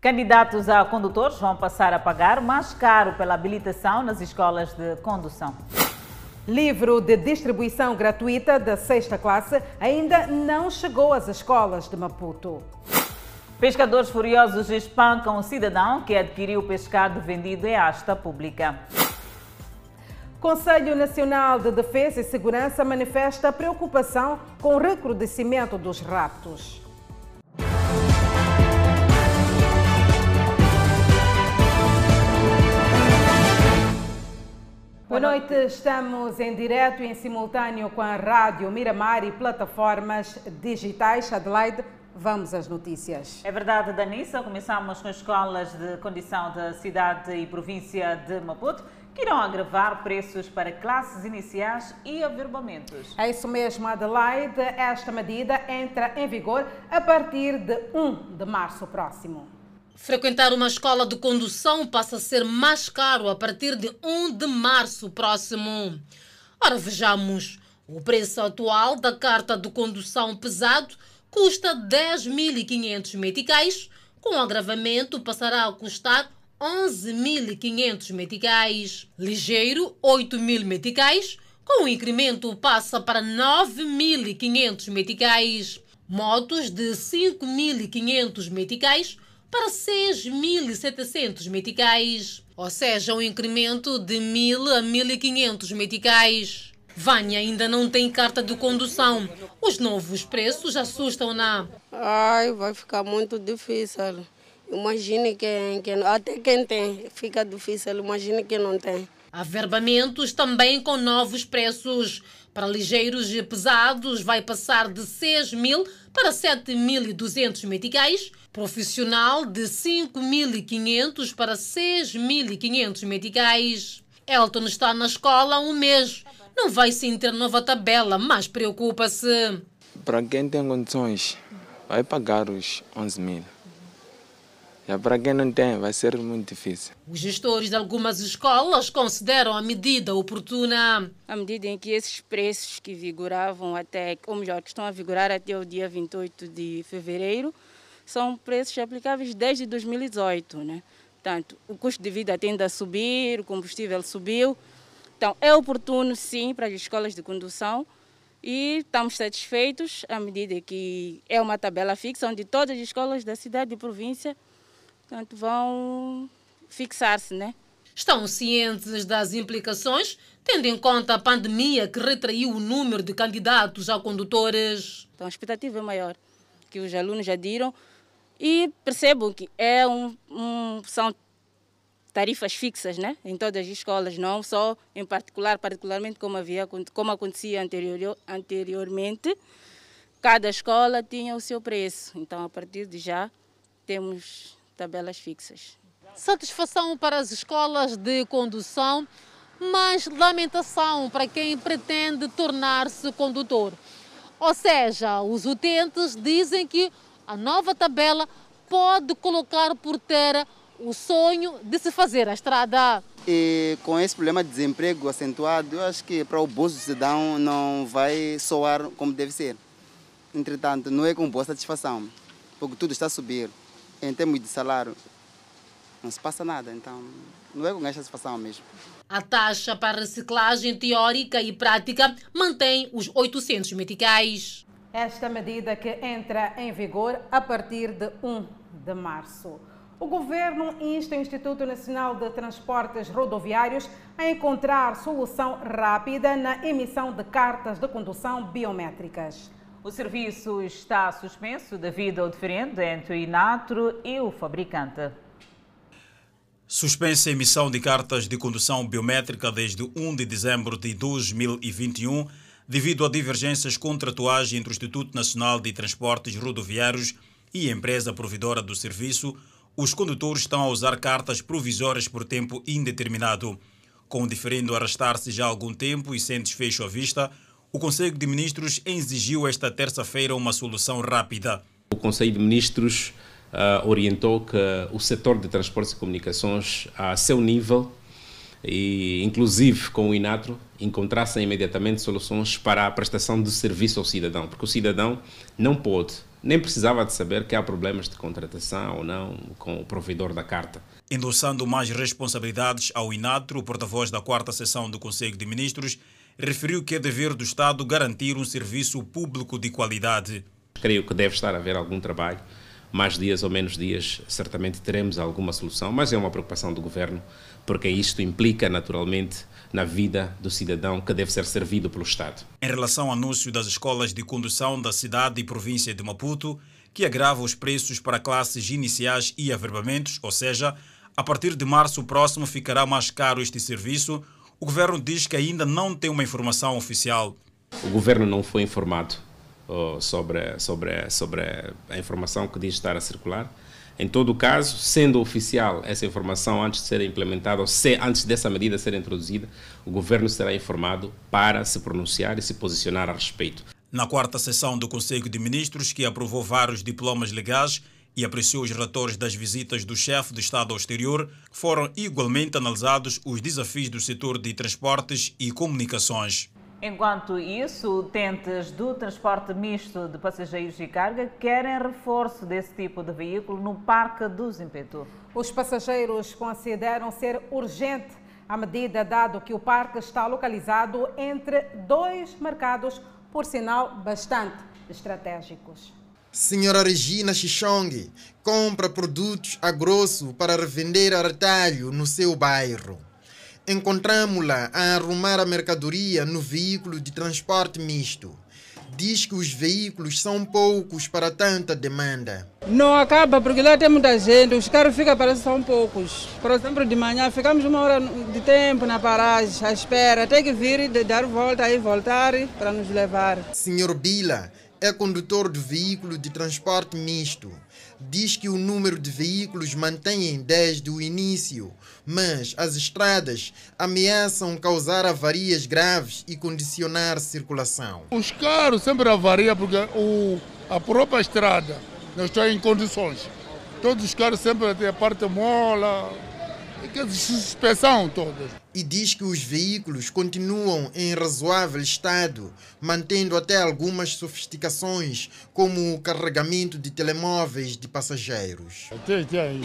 Candidatos a condutores vão passar a pagar mais caro pela habilitação nas escolas de condução. Livro de distribuição gratuita da sexta classe ainda não chegou às escolas de Maputo. Pescadores furiosos espancam um cidadão que adquiriu pescado vendido em asta pública. Conselho Nacional de Defesa e Segurança manifesta preocupação com o recrudescimento dos raptos. Boa noite, estamos em direto e em simultâneo com a Rádio Miramar e plataformas digitais. Adelaide, vamos às notícias. É verdade, Danissa. Começamos com as escolas de condição da cidade e província de Maputo, que irão agravar preços para classes iniciais e averbamentos. É isso mesmo, Adelaide. Esta medida entra em vigor a partir de 1 de março próximo. Frequentar uma escola de condução passa a ser mais caro a partir de 1 de março próximo. Ora, vejamos. O preço atual da carta de condução pesado custa 10.500 meticais. Com agravamento, passará a custar 11.500 meticais. Ligeiro, 8.000 meticais. Com o incremento, passa para 9.500 meticais. Motos de 5.500 meticais para 6.700 meticais, ou seja, um incremento de 1.000 a 1.500 meticais. Vânia ainda não tem carta de condução. Os novos preços assustam-na. Ai, vai ficar muito difícil. Imagine quem, quem, até quem tem, fica difícil. Imagine quem não tem. Averbamentos também com novos preços. Para ligeiros e pesados vai passar de 6 mil para 7.200 meticais. Profissional de 5.500 para 6.500 meticais. Elton está na escola há um mês. Não vai sim ter nova tabela, mas preocupa-se. Para quem tem condições, vai pagar os 11 mil. Já para quem não tem, vai ser muito difícil. Os gestores de algumas escolas consideram a medida oportuna. À medida em que esses preços que vigoravam até, ou melhor, que estão a vigorar até o dia 28 de fevereiro, são preços aplicáveis desde 2018, né? Portanto, o custo de vida tende a subir, o combustível subiu. Então, é oportuno, sim, para as escolas de condução e estamos satisfeitos à medida que é uma tabela fixa onde todas as escolas da cidade e província portanto, vão fixar-se, né? Estão cientes das implicações, tendo em conta a pandemia que retraiu o número de candidatos a condutores. Então, a expectativa é maior, que os alunos já diram, e percebam que é um, um, são tarifas fixas né? em todas as escolas, não só em particular, particularmente como, havia, como acontecia anterior, anteriormente. Cada escola tinha o seu preço, então a partir de já temos tabelas fixas. Satisfação para as escolas de condução, mas lamentação para quem pretende tornar-se condutor. Ou seja, os utentes dizem que a nova tabela pode colocar por terra o sonho de se fazer a estrada. E com esse problema de desemprego acentuado, eu acho que para o bolso do cidadão não vai soar como deve ser. Entretanto, não é com boa satisfação, porque tudo está a subir em termos de salário, não se passa nada. Então, não é com esta satisfação mesmo. A taxa para reciclagem teórica e prática mantém os 800 meticais. Esta medida que entra em vigor a partir de 1 de março. O governo insta o Instituto Nacional de Transportes Rodoviários a encontrar solução rápida na emissão de cartas de condução biométricas. O serviço está suspenso devido ao diferendo entre o Inatro e o fabricante. Suspensa a emissão de cartas de condução biométrica desde 1 de dezembro de 2021, devido a divergências contratuais entre o Instituto Nacional de Transportes Rodoviários e a empresa provedora do serviço, os condutores estão a usar cartas provisórias por tempo indeterminado. Com o diferendo arrastar-se já há algum tempo e sem desfecho à vista, o Conselho de Ministros exigiu esta terça-feira uma solução rápida. O Conselho de Ministros uh, orientou que o setor de transportes e comunicações, a seu nível, e, inclusive com o INATRO, encontrassem imediatamente soluções para a prestação de serviço ao cidadão, porque o cidadão não pode, nem precisava de saber que há problemas de contratação ou não com o provedor da carta. Endossando mais responsabilidades ao INATRO, o porta-voz da quarta sessão do Conselho de Ministros referiu que é dever do Estado garantir um serviço público de qualidade. Creio que deve estar a haver algum trabalho, mais dias ou menos dias, certamente teremos alguma solução, mas é uma preocupação do governo, porque isto implica naturalmente na vida do cidadão que deve ser servido pelo Estado. Em relação ao anúncio das escolas de condução da cidade e província de Maputo, que agrava os preços para classes iniciais e averbamentos, ou seja, a partir de março próximo ficará mais caro este serviço, o governo diz que ainda não tem uma informação oficial. O governo não foi informado sobre, sobre, sobre a informação que diz estar a circular. Em todo caso, sendo oficial essa informação antes de ser implementada, ou se, antes dessa medida ser introduzida, o governo será informado para se pronunciar e se posicionar a respeito. Na quarta sessão do Conselho de Ministros, que aprovou vários diplomas legais e apreciou os relatórios das visitas do chefe de Estado ao exterior, foram igualmente analisados os desafios do setor de transportes e comunicações. Enquanto isso, utentes do transporte misto de passageiros e carga querem reforço desse tipo de veículo no Parque do Zimpeto. Os passageiros consideram ser urgente a medida, dado que o parque está localizado entre dois mercados, por sinal bastante estratégicos. Senhora Regina Xixong compra produtos a grosso para revender a retalho no seu bairro encontramos-la a arrumar a mercadoria no veículo de transporte misto. Diz que os veículos são poucos para tanta demanda. Não acaba porque lá tem muita gente, os carros ficam parece são poucos. Por exemplo, de manhã ficamos uma hora de tempo na paragem, à espera, tem que vir e dar volta e voltar para nos levar. Senhor Bila é condutor de veículo de transporte misto diz que o número de veículos mantém desde o início, mas as estradas ameaçam causar avarias graves e condicionar circulação. Os carros sempre avariam porque o, a própria estrada não está em condições. Todos os carros sempre têm a parte mola, que suspensão toda. E diz que os veículos continuam em razoável estado, mantendo até algumas sofisticações, como o carregamento de telemóveis de passageiros. Até, até aí.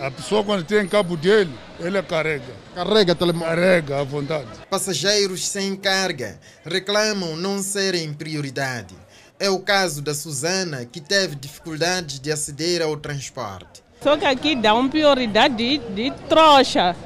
A pessoa quando tem cabo dele, ele carrega. Carrega telemóvel? Carrega à vontade. Passageiros sem carga reclamam não serem prioridade. É o caso da Susana, que teve dificuldades de aceder ao transporte. Só que aqui dá uma prioridade de, de trouxa,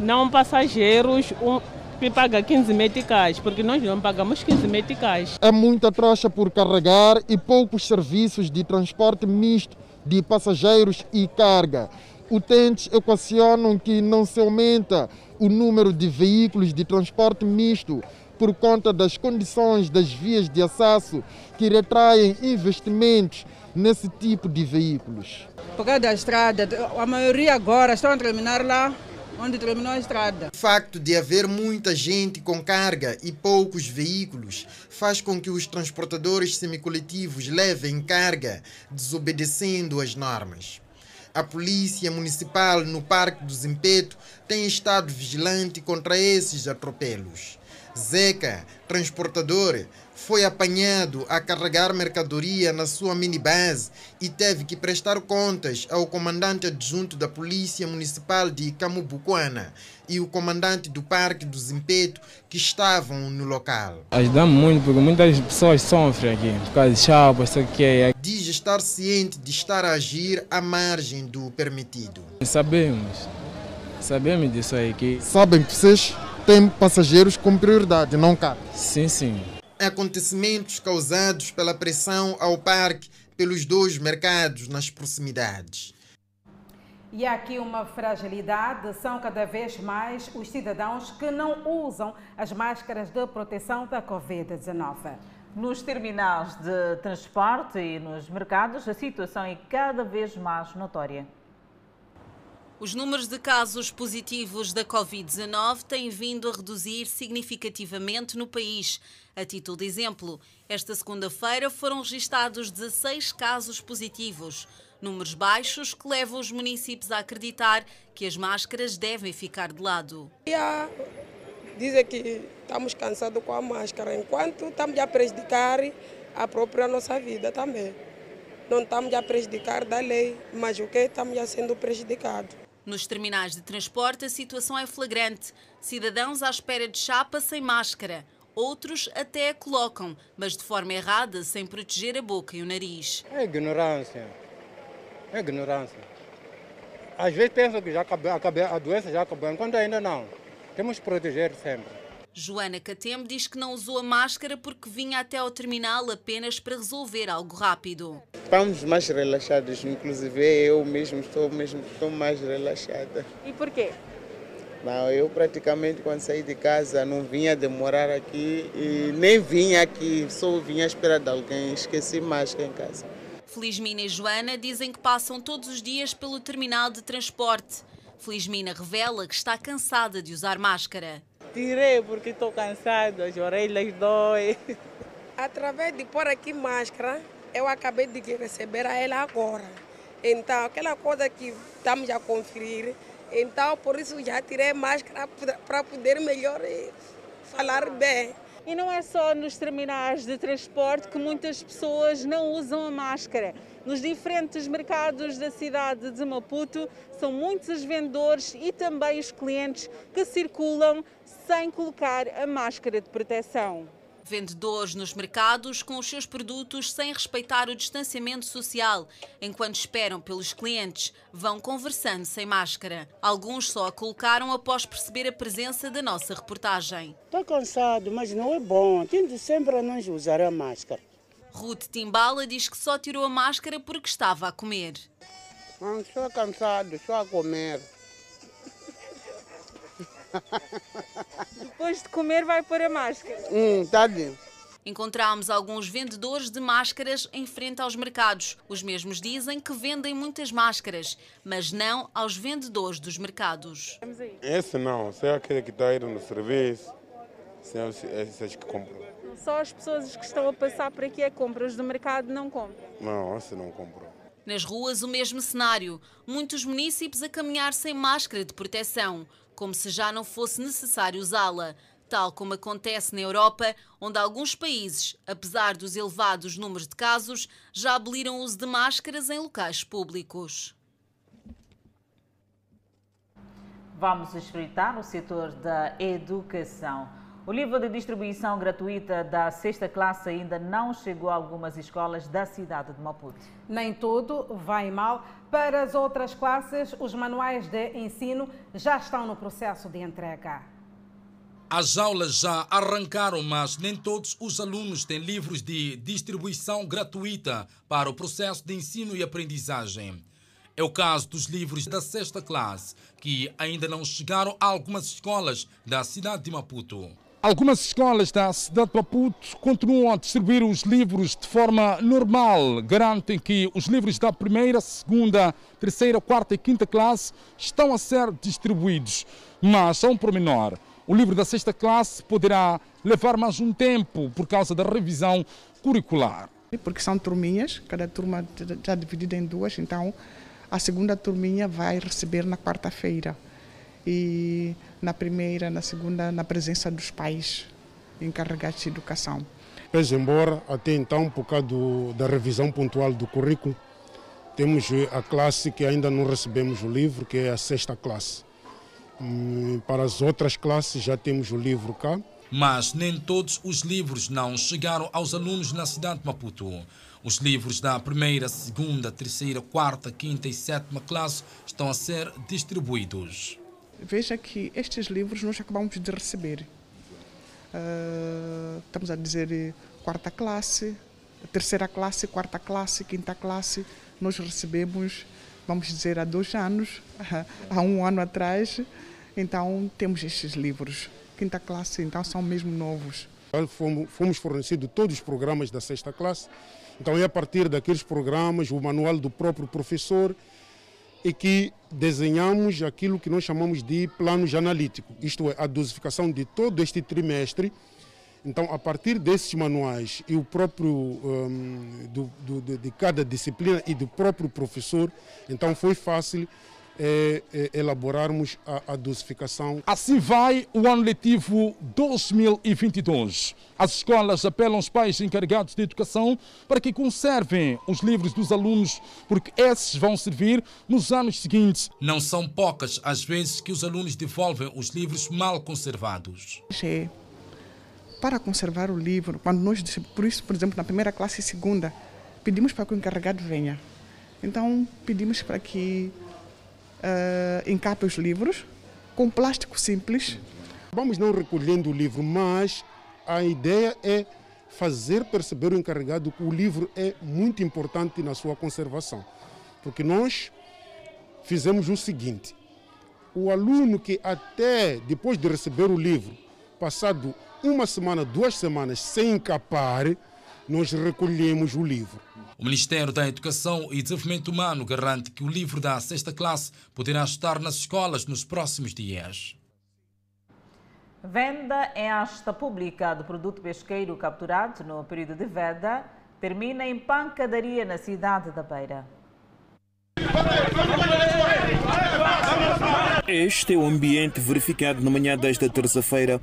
não passageiros um, que paga 15 meticais, porque nós não pagamos 15 meticais. É muita trouxa por carregar e poucos serviços de transporte misto de passageiros e carga. Utentes equacionam que não se aumenta o número de veículos de transporte misto por conta das condições das vias de acesso que retraem investimentos nesse tipo de veículos. Por causa da estrada, a maioria agora estão a terminar lá onde terminou a estrada. O facto de haver muita gente com carga e poucos veículos faz com que os transportadores semicoletivos levem carga, desobedecendo as normas. A Polícia Municipal no Parque do Zimpeto tem estado vigilante contra esses atropelos. Zeca, transportador, foi apanhado a carregar mercadoria na sua minibase e teve que prestar contas ao comandante adjunto da Polícia Municipal de Camubucuana e o comandante do Parque do Zimpeto que estavam no local. Ajudamos muito porque muitas pessoas sofrem aqui por causa de chapa, isso aqui é. Diz estar ciente de estar a agir à margem do permitido. Sabemos, sabemos disso aí. Que... Sabem que vocês têm passageiros com prioridade, não carros? Sim, sim acontecimentos causados pela pressão ao parque pelos dois mercados nas proximidades. E aqui uma fragilidade: são cada vez mais os cidadãos que não usam as máscaras de proteção da Covid-19. Nos terminais de transporte e nos mercados, a situação é cada vez mais notória. Os números de casos positivos da Covid-19 têm vindo a reduzir significativamente no país. A título de exemplo, esta segunda-feira foram registados 16 casos positivos, números baixos que levam os municípios a acreditar que as máscaras devem ficar de lado. Dizem que estamos cansados com a máscara, enquanto estamos a prejudicar a própria nossa vida também. Não estamos a prejudicar da lei, mas o que estamos a sendo prejudicados. Nos terminais de transporte, a situação é flagrante. Cidadãos à espera de chapa sem máscara. Outros até a colocam, mas de forma errada, sem proteger a boca e o nariz. É ignorância. É ignorância. Às vezes pensam que já acabou, a doença já acabou, enquanto ainda não. Temos que proteger sempre. Joana Catembe diz que não usou a máscara porque vinha até ao terminal apenas para resolver algo rápido. Estamos mais relaxados, inclusive eu mesmo estou mesmo estou mais relaxada. E por quê? Não, eu praticamente quando saí de casa não vinha demorar aqui e nem vinha aqui, só vinha esperar de alguém, esqueci máscara em casa. Felizmina e Joana dizem que passam todos os dias pelo terminal de transporte. Felizmina revela que está cansada de usar máscara. Tirei porque estou cansado, as orelhas doem. Através de pôr aqui máscara, eu acabei de receber a ela agora. Então, aquela coisa que estamos a conferir, então por isso já tirei máscara para poder melhor falar bem. E não é só nos terminais de transporte que muitas pessoas não usam a máscara. Nos diferentes mercados da cidade de Maputo, são muitos os vendedores e também os clientes que circulam sem colocar a máscara de proteção. Vendedores nos mercados com os seus produtos sem respeitar o distanciamento social. Enquanto esperam pelos clientes, vão conversando sem máscara. Alguns só a colocaram após perceber a presença da nossa reportagem. Estou cansado, mas não é bom. Tento sempre a não usar a máscara. Ruth Timbala diz que só tirou a máscara porque estava a comer. Não, estou cansado, estou a comer. Depois de comer vai pôr a máscara. Hum, tá bem. Encontramos alguns vendedores de máscaras em frente aos mercados. Os mesmos dizem que vendem muitas máscaras, mas não aos vendedores dos mercados. Esse não, se é aquele que está indo no serviço, são esses que compram. Só as pessoas que estão a passar por aqui é compras do mercado não compram? Não, esse não compram. Nas ruas, o mesmo cenário. Muitos municípios a caminhar sem máscara de proteção, como se já não fosse necessário usá-la tal como acontece na Europa, onde alguns países, apesar dos elevados números de casos, já aboliram o uso de máscaras em locais públicos. Vamos espreitar o setor da educação. O livro de distribuição gratuita da sexta classe ainda não chegou a algumas escolas da cidade de Maputo. Nem tudo vai mal. Para as outras classes, os manuais de ensino já estão no processo de entrega. As aulas já arrancaram, mas nem todos os alunos têm livros de distribuição gratuita para o processo de ensino e aprendizagem. É o caso dos livros da sexta classe, que ainda não chegaram a algumas escolas da cidade de Maputo. Algumas escolas da cidade de Maputo continuam a distribuir os livros de forma normal. Garantem que os livros da primeira, segunda, terceira, quarta e quinta classe estão a ser distribuídos. Mas, a um pormenor, o livro da sexta classe poderá levar mais um tempo por causa da revisão curricular. Porque são turminhas, cada turma já dividida em duas, então a segunda turminha vai receber na quarta-feira. E na primeira, na segunda, na presença dos pais encarregados de educação. Pese embora, até então, por causa do, da revisão pontual do currículo, temos a classe que ainda não recebemos o livro, que é a sexta classe. Hum, para as outras classes já temos o livro cá. Mas nem todos os livros não chegaram aos alunos na cidade de Maputo. Os livros da primeira, segunda, terceira, quarta, quinta e sétima classe estão a ser distribuídos. Veja que estes livros nós acabamos de receber. Uh, estamos a dizer quarta classe, terceira classe, quarta classe, quinta classe. Nós recebemos, vamos dizer, há dois anos, há um ano atrás. Então temos estes livros. Quinta classe, então são mesmo novos. Fomos fornecidos todos os programas da sexta classe. Então é a partir daqueles programas, o manual do próprio professor é que desenhamos aquilo que nós chamamos de planos analíticos, isto é, a dosificação de todo este trimestre. Então, a partir desses manuais e o próprio um, do, do, de cada disciplina e do próprio professor, então foi fácil é, é, elaborarmos a, a, dosificação. Assim vai o ano letivo 2022. As escolas apelam aos pais encarregados de educação para que conservem os livros dos alunos, porque esses vão servir nos anos seguintes. Não são poucas as vezes que os alunos devolvem os livros mal conservados. É para conservar o livro, quando nós, por isso, por exemplo, na primeira classe e segunda, pedimos para que o encarregado venha. Então, pedimos para que uh, encape os livros com plástico simples. Vamos não recolhendo o livro, mas a ideia é fazer perceber o encarregado que o livro é muito importante na sua conservação. Porque nós fizemos o seguinte: o aluno que até depois de receber o livro, passado uma semana, duas semanas sem encapar, nós recolhemos o livro. O Ministério da Educação e Desenvolvimento Humano garante que o livro da sexta classe poderá estar nas escolas nos próximos dias. Venda em asta pública do produto pesqueiro capturado no período de veda termina em pancadaria na cidade da Beira. Este é o ambiente verificado na manhã desta terça-feira,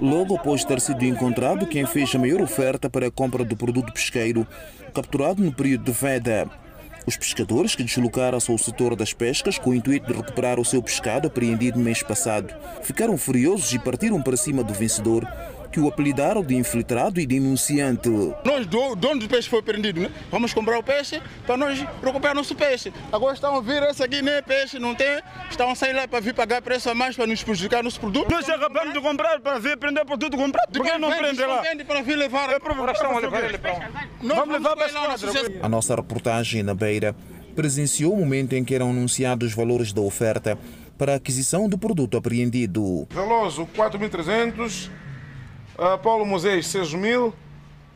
logo após ter sido encontrado quem fez a maior oferta para a compra do produto pesqueiro, capturado no período de veda. Os pescadores que deslocaram-se ao setor das pescas com o intuito de recuperar o seu pescado apreendido no mês passado. Ficaram furiosos e partiram para cima do vencedor, que o apelidaram de infiltrado e denunciante. Nós, dono do peixe, foi prendido, né? Vamos comprar o peixe para nós recuperar nosso peixe. Agora estão a vir, esse aqui nem é peixe, não tem. Estão a sair lá para vir pagar preço a mais para nos prejudicar nosso produto. Nós acabamos de comprar para vir prender produto comprado. Por que não prende lá? Vende para vir levar. É provocação a levar ele para Vamos levar para a esquadra. A nossa reportagem na Beira presenciou o momento em que eram anunciados os valores da oferta para a aquisição do produto apreendido. Veloso 4.300 Uh, Paulo Moisés, 6 mil.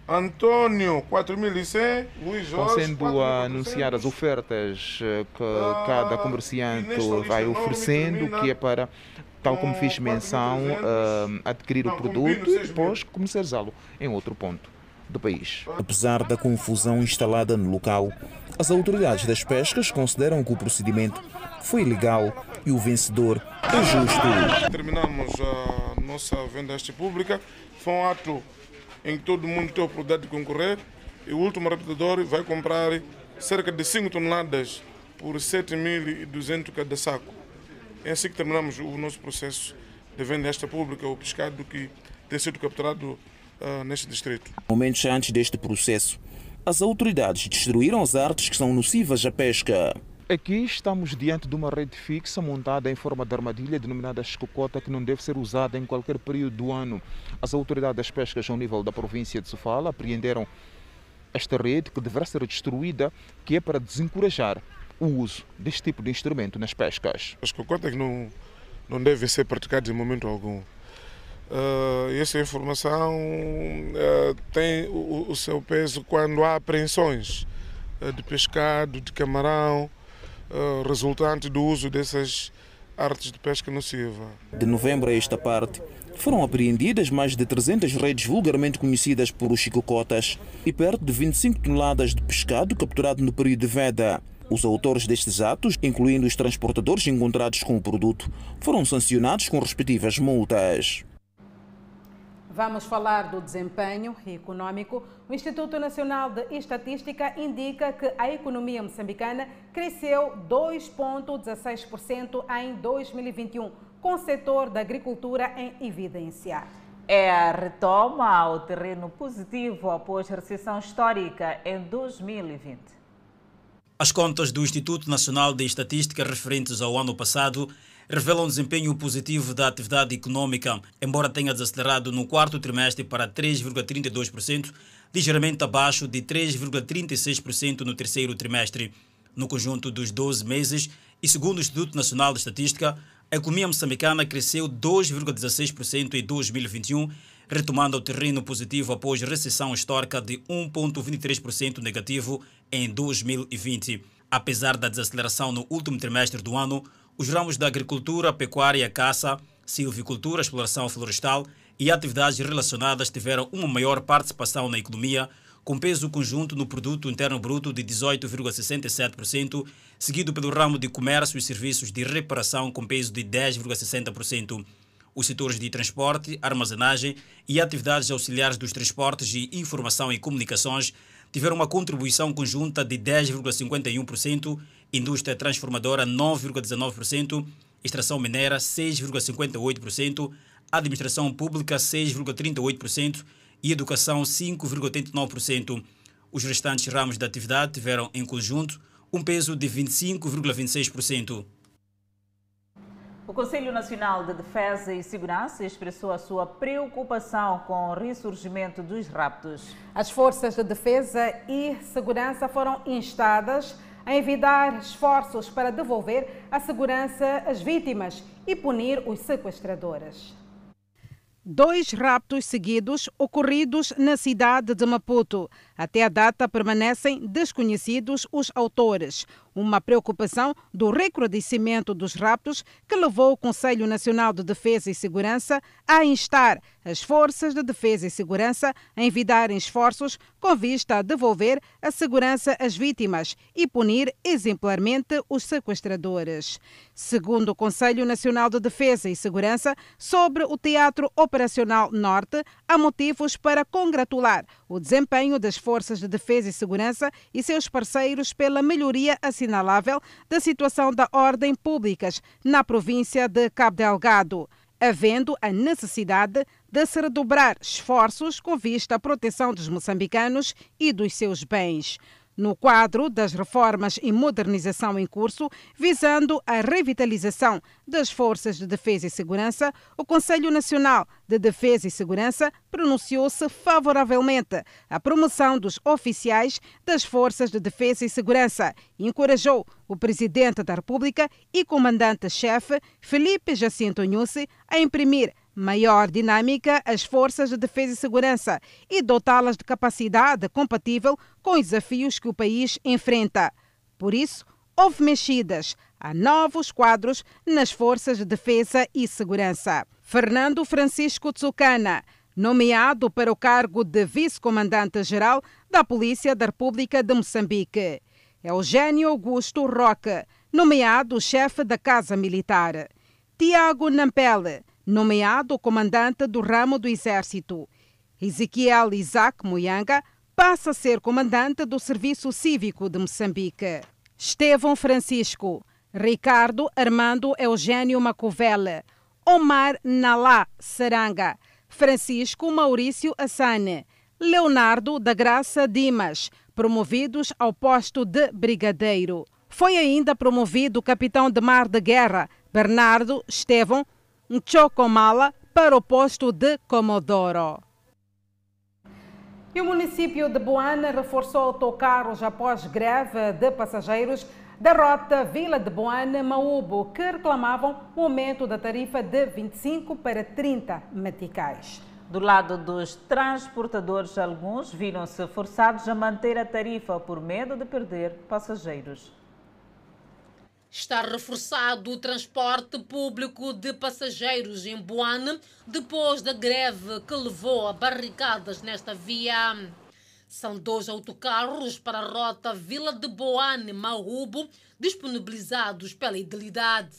Antônio, 4.100. Luiz Jorge, Estão sendo anunciadas ofertas eh, que uh, cada comerciante vai oferecendo, que é para, tal como fiz menção, uh, adquirir o produto e depois comercializá-lo em outro ponto do país. Apesar da confusão instalada no local, as autoridades das pescas consideram que o procedimento foi legal e o vencedor é justo. Terminamos a nossa venda pública foi um ato em que todo mundo tem a oportunidade de concorrer e o último raptador vai comprar cerca de 5 toneladas por 7.200 cada saco. É assim que terminamos o nosso processo de venda esta pública, o pescado que tem sido capturado uh, neste distrito. Momentos antes deste processo, as autoridades destruíram as artes que são nocivas à pesca. Aqui estamos diante de uma rede fixa montada em forma de armadilha denominada escocota que não deve ser usada em qualquer período do ano. As autoridades das pescas ao nível da província de Sofala apreenderam esta rede que deverá ser destruída, que é para desencorajar o uso deste tipo de instrumento nas pescas. As cocotas não, não devem ser praticadas em momento algum. Uh, essa informação uh, tem o, o, seu peso quando há apreensões uh, de pescado, de camarão, uh, resultante do uso dessas artes de pesca nociva. De novembro a esta parte, foram apreendidas mais de 300 redes vulgarmente conhecidas por os chicocotas e perto de 25 toneladas de pescado capturado no período de veda. Os autores destes atos, incluindo os transportadores encontrados com o produto, foram sancionados com respectivas multas. Vamos falar do desempenho econômico. O Instituto Nacional de Estatística indica que a economia moçambicana cresceu 2,16% em 2021, com o setor da agricultura em evidência. É a retoma ao terreno positivo após a recessão histórica em 2020. As contas do Instituto Nacional de Estatística referentes ao ano passado revela um desempenho positivo da atividade econômica, embora tenha desacelerado no quarto trimestre para 3,32%, ligeiramente abaixo de 3,36% no terceiro trimestre. No conjunto dos 12 meses, e segundo o Instituto Nacional de Estatística, a economia moçambicana cresceu 2,16% em 2021, retomando o terreno positivo após recessão histórica de 1,23% negativo em 2020. Apesar da desaceleração no último trimestre do ano, os ramos da agricultura, pecuária, caça, silvicultura, exploração florestal e atividades relacionadas tiveram uma maior participação na economia, com peso conjunto no produto interno bruto de 18,67%, seguido pelo ramo de comércio e serviços de reparação com peso de 10,60%. Os setores de transporte, armazenagem e atividades auxiliares dos transportes e informação e comunicações tiveram uma contribuição conjunta de 10,51%, indústria transformadora 9,19%, extração mineira 6,58%, administração pública 6,38% e educação 5,89%. Os restantes ramos da atividade tiveram, em conjunto, um peso de 25,26%. O Conselho Nacional de Defesa e Segurança expressou a sua preocupação com o ressurgimento dos raptos. As forças de defesa e segurança foram instadas a envidar esforços para devolver a segurança às vítimas e punir os sequestradores. Dois raptos seguidos ocorridos na cidade de Maputo. Até a data permanecem desconhecidos os autores uma preocupação do recrudescimento dos raptos que levou o Conselho Nacional de Defesa e Segurança a instar as forças de defesa e segurança a envidarem esforços com vista a devolver a segurança às vítimas e punir exemplarmente os sequestradores. Segundo o Conselho Nacional de Defesa e Segurança, sobre o Teatro Operacional Norte, há motivos para congratular o desempenho das forças de defesa e segurança e seus parceiros pela melhoria assinalável da situação da ordem públicas na província de Cabo Delgado, havendo a necessidade de se redobrar esforços com vista à proteção dos moçambicanos e dos seus bens no quadro das reformas e modernização em curso, visando a revitalização das forças de defesa e segurança, o Conselho Nacional de Defesa e Segurança pronunciou-se favoravelmente à promoção dos oficiais das forças de defesa e segurança e encorajou o presidente da República e comandante-chefe Felipe Jacinto Nussi a imprimir maior dinâmica às forças de defesa e segurança e dotá-las de capacidade compatível com os desafios que o país enfrenta. Por isso, houve mexidas a novos quadros nas forças de defesa e segurança. Fernando Francisco Tsucana, nomeado para o cargo de vice-comandante-geral da Polícia da República de Moçambique. Eugênio Augusto Roque, nomeado chefe da Casa Militar. Tiago Nampele, nomeado comandante do ramo do Exército. Ezequiel Isaac Muyanga passa a ser comandante do Serviço Cívico de Moçambique. Estevão Francisco, Ricardo Armando Eugênio Macovele, Omar Nalá Saranga, Francisco Maurício Assane, Leonardo da Graça Dimas, promovidos ao posto de brigadeiro. Foi ainda promovido capitão de mar de guerra Bernardo Estevão Chocomala para o posto de Comodoro. E o município de Boana reforçou autocarros após greve de passageiros da rota Vila de Boana-Maúbo, que reclamavam o aumento da tarifa de 25 para 30 meticais. Do lado dos transportadores, alguns viram-se forçados a manter a tarifa por medo de perder passageiros. Está reforçado o transporte público de passageiros em Boane depois da greve que levou a barricadas nesta via. São dois autocarros para a rota Vila de Boane-Mahubo disponibilizados pela Idilidade.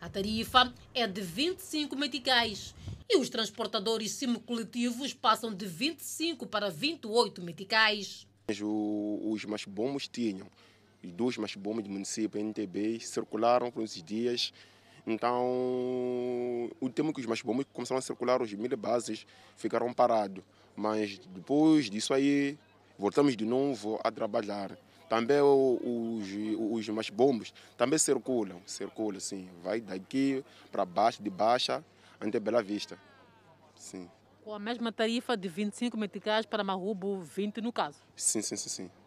A tarifa é de 25 meticais e os transportadores semicoletivos passam de 25 para 28 meticais. Os mais bons tinham os dois mais bombas do município, NTB, circularam por esses dias. Então, o tempo que os mais bombas começaram a circular, os mil bases ficaram parados. Mas depois disso aí, voltamos de novo a trabalhar. Também os, os mais bombos também circulam, circulam, sim. Vai daqui para baixo, de baixa, até Bela Vista. Sim. Com a mesma tarifa de 25 meticais para Marubo, 20 no caso? Sim, sim, sim, sim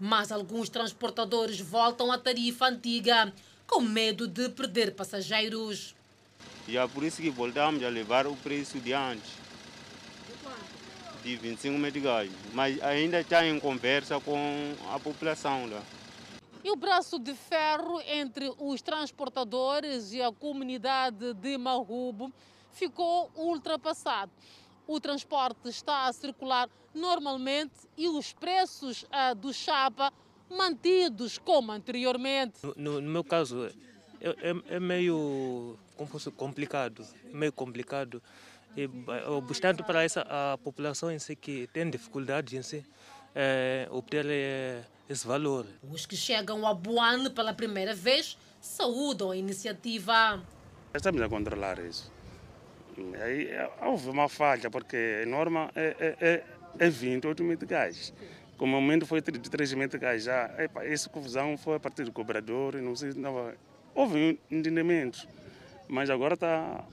mas alguns transportadores voltam à tarifa antiga, com medo de perder passageiros. E é por isso que voltamos a levar o preço de antes. De 25 meticais. Mas ainda está em conversa com a população lá. E o braço de ferro entre os transportadores e a comunidade de Marubo ficou ultrapassado. O transporte está a circular normalmente e os preços uh, do chapa mantidos como anteriormente. No, no meu caso, é, é, é meio complicado, meio complicado. E, bastante para essa a população em si que tem dificuldades em si é, obter é, esse valor. Os que chegam a Buane pela primeira vez saúdam a iniciativa. Estamos a controlar isso. Aí, houve uma falha, porque a norma é, é, é 28 mil de gás. Como o momento foi de 3 mil de gás, já, epa, essa confusão foi a partir do cobrador, não sei, não, houve um entendimento, mas agora está.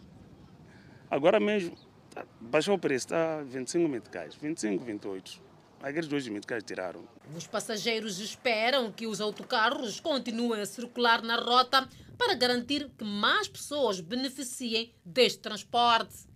Agora mesmo, tá, baixou o preço, está 25 mil de gás, 25, 28. Aqueles dois mil que tiraram. Os passageiros esperam que os autocarros continuem a circular na rota para garantir que mais pessoas beneficiem deste transporte.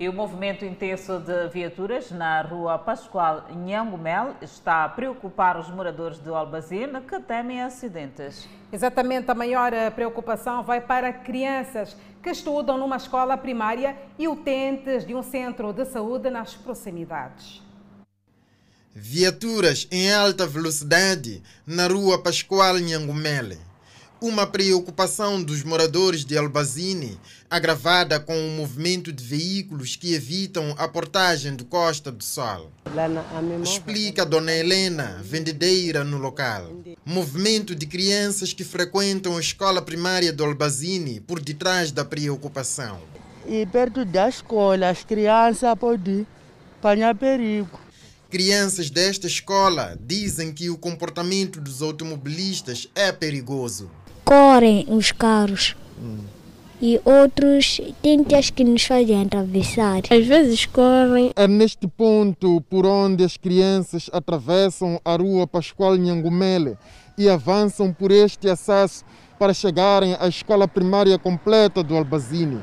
E o movimento intenso de viaturas na rua Pascoal Nhangomel está a preocupar os moradores de Albazine que temem acidentes. Exatamente, a maior preocupação vai para crianças que estudam numa escola primária e utentes de um centro de saúde nas proximidades. Viaturas em alta velocidade na rua Pascoal Nhangumele. Uma preocupação dos moradores de Albazine, agravada com o movimento de veículos que evitam a portagem do Costa do Sol. Explica Dona Helena, vendedeira no local. Movimento de crianças que frequentam a escola primária do Albazine por detrás da preocupação. E perto da escola, as crianças podem apanhar perigo. Crianças desta escola dizem que o comportamento dos automobilistas é perigoso. Correm os carros. Hum. E outros tentas que nos fazem atravessar. Às vezes correm. É neste ponto por onde as crianças atravessam a rua Pascoal Nhangumele e avançam por este acesso para chegarem à escola primária completa do Albazine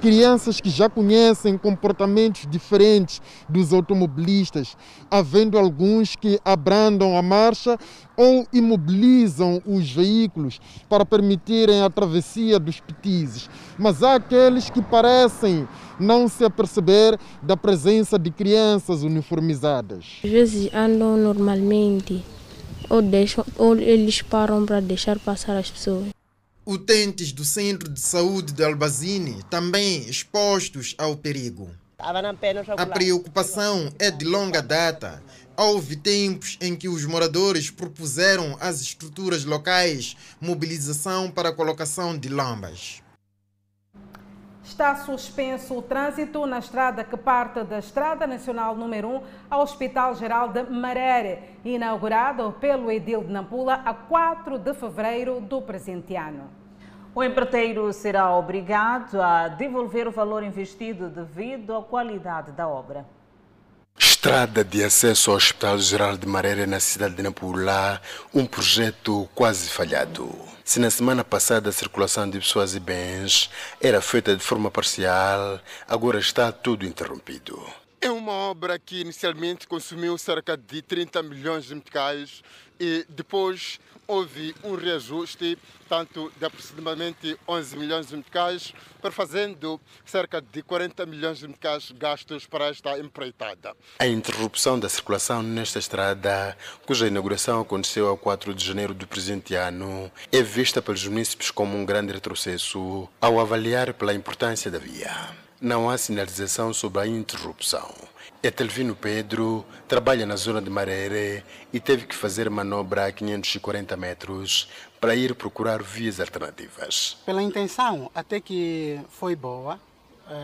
crianças que já conhecem comportamentos diferentes dos automobilistas, havendo alguns que abrandam a marcha ou imobilizam os veículos para permitirem a travessia dos petizes. Mas há aqueles que parecem não se aperceber da presença de crianças uniformizadas. Às vezes andam normalmente ou, deixam, ou eles param para deixar passar as pessoas utentes do Centro de Saúde de Albazine também expostos ao perigo. A preocupação é de longa data. Houve tempos em que os moradores propuseram às estruturas locais mobilização para a colocação de lombas. Está suspenso o trânsito na estrada que parte da Estrada Nacional número 1 ao Hospital Geral de Marere, inaugurado pelo Edil de Nampula a 4 de fevereiro do presente ano. O empreiteiro será obrigado a devolver o valor investido devido à qualidade da obra. Estrada de acesso ao Hospital Geral de Marere na cidade de Nampula, um projeto quase falhado. Se na semana passada a circulação de pessoas e bens era feita de forma parcial, agora está tudo interrompido. É uma obra que inicialmente consumiu cerca de 30 milhões de meticais e depois houve um reajuste tanto de aproximadamente 11 milhões de meticais, fazendo cerca de 40 milhões de meticais gastos para esta empreitada. A interrupção da circulação nesta estrada, cuja inauguração aconteceu a 4 de janeiro do presente ano, é vista pelos munícipes como um grande retrocesso ao avaliar pela importância da via. Não há sinalização sobre a interrupção. Etelvino Pedro trabalha na zona de Marere e teve que fazer manobra a 540 metros para ir procurar vias alternativas. Pela intenção, até que foi boa,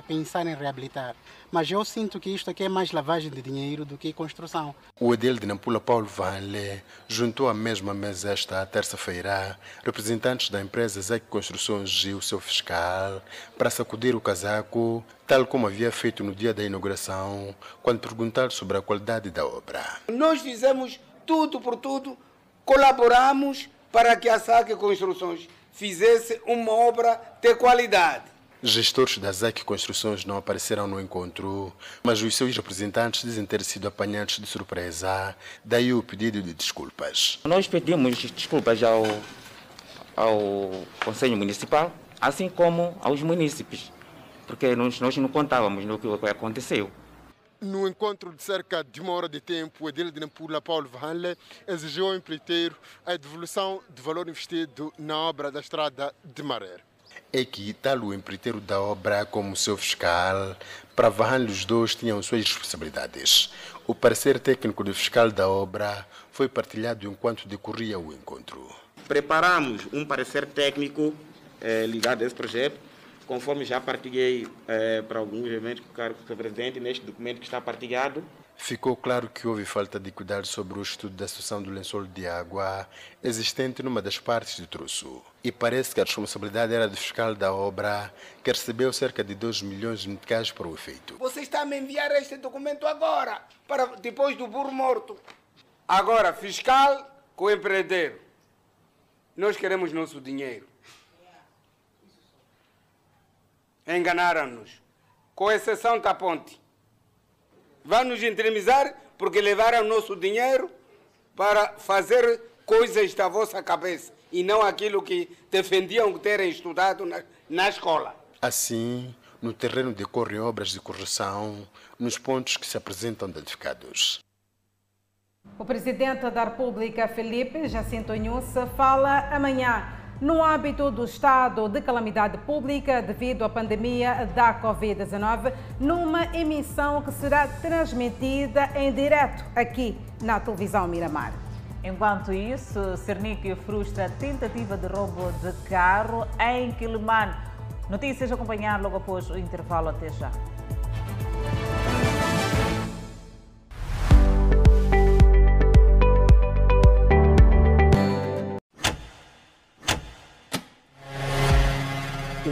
pensar em reabilitar. Mas eu sinto que isto aqui é mais lavagem de dinheiro do que construção. O edil de Nampula, Paulo Vanle, juntou à mesma mesa esta terça-feira representantes da empresa Zec Construções e o seu fiscal para sacudir o casaco, tal como havia feito no dia da inauguração, quando perguntaram sobre a qualidade da obra. Nós fizemos tudo por tudo, colaboramos para que a SAC Construções fizesse uma obra de qualidade. Gestores da ZEC Construções não apareceram no encontro, mas os seus representantes dizem ter sido apanhados de surpresa, daí o pedido de desculpas. Nós pedimos desculpas ao, ao Conselho Municipal, assim como aos munícipes, porque nós, nós não contávamos no que aconteceu. No encontro de cerca de uma hora de tempo, o edil de Nampula, Paulo Vanle, exigiu ao empreiteiro a devolução de valor investido na obra da estrada de Marer. É que tal o empreiteiro da obra como seu fiscal, para Vanle os dois tinham suas responsabilidades. O parecer técnico do fiscal da obra foi partilhado enquanto decorria o encontro. Preparamos um parecer técnico eh, ligado a esse projeto, conforme já partilhei eh, para alguns eventos com o cargo do presidente, neste documento que está partilhado. Ficou claro que houve falta de cuidado sobre o estudo da situação do lençol de água existente numa das partes do troço. E parece que a responsabilidade era do fiscal da obra, que recebeu cerca de 2 milhões de meticais para o efeito. Você está a me enviar este documento agora, para depois do burro morto. Agora, fiscal com empreiteiro. Nós queremos nosso dinheiro. Enganaram-nos. Com exceção da ponte. Vão nos entremizar porque levaram nosso dinheiro para fazer coisas da vossa cabeça e não aquilo que defendiam terem estudado na, na escola. Assim, no terreno decorrem obras de correção nos pontos que se apresentam danificados. O presidente da República, Felipe Jacinto Inhussa, fala amanhã no âmbito do estado de calamidade pública devido à pandemia da Covid-19, numa emissão que será transmitida em direto aqui na televisão Miramar. Enquanto isso, Cernic frustra a tentativa de roubo de carro em Quilimane. Notícias a acompanhar logo após o intervalo. Até já.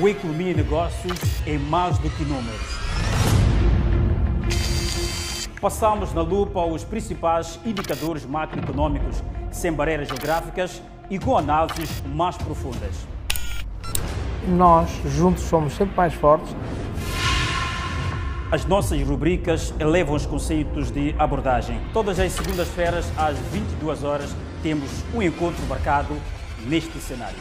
O Economia e Negócios é mais do que números. Passamos na lupa os principais indicadores macroeconômicos, sem barreiras geográficas e com análises mais profundas. Nós, juntos, somos sempre mais fortes. As nossas rubricas elevam os conceitos de abordagem. Todas as segundas-feiras, às 22 horas, temos um encontro marcado neste cenário.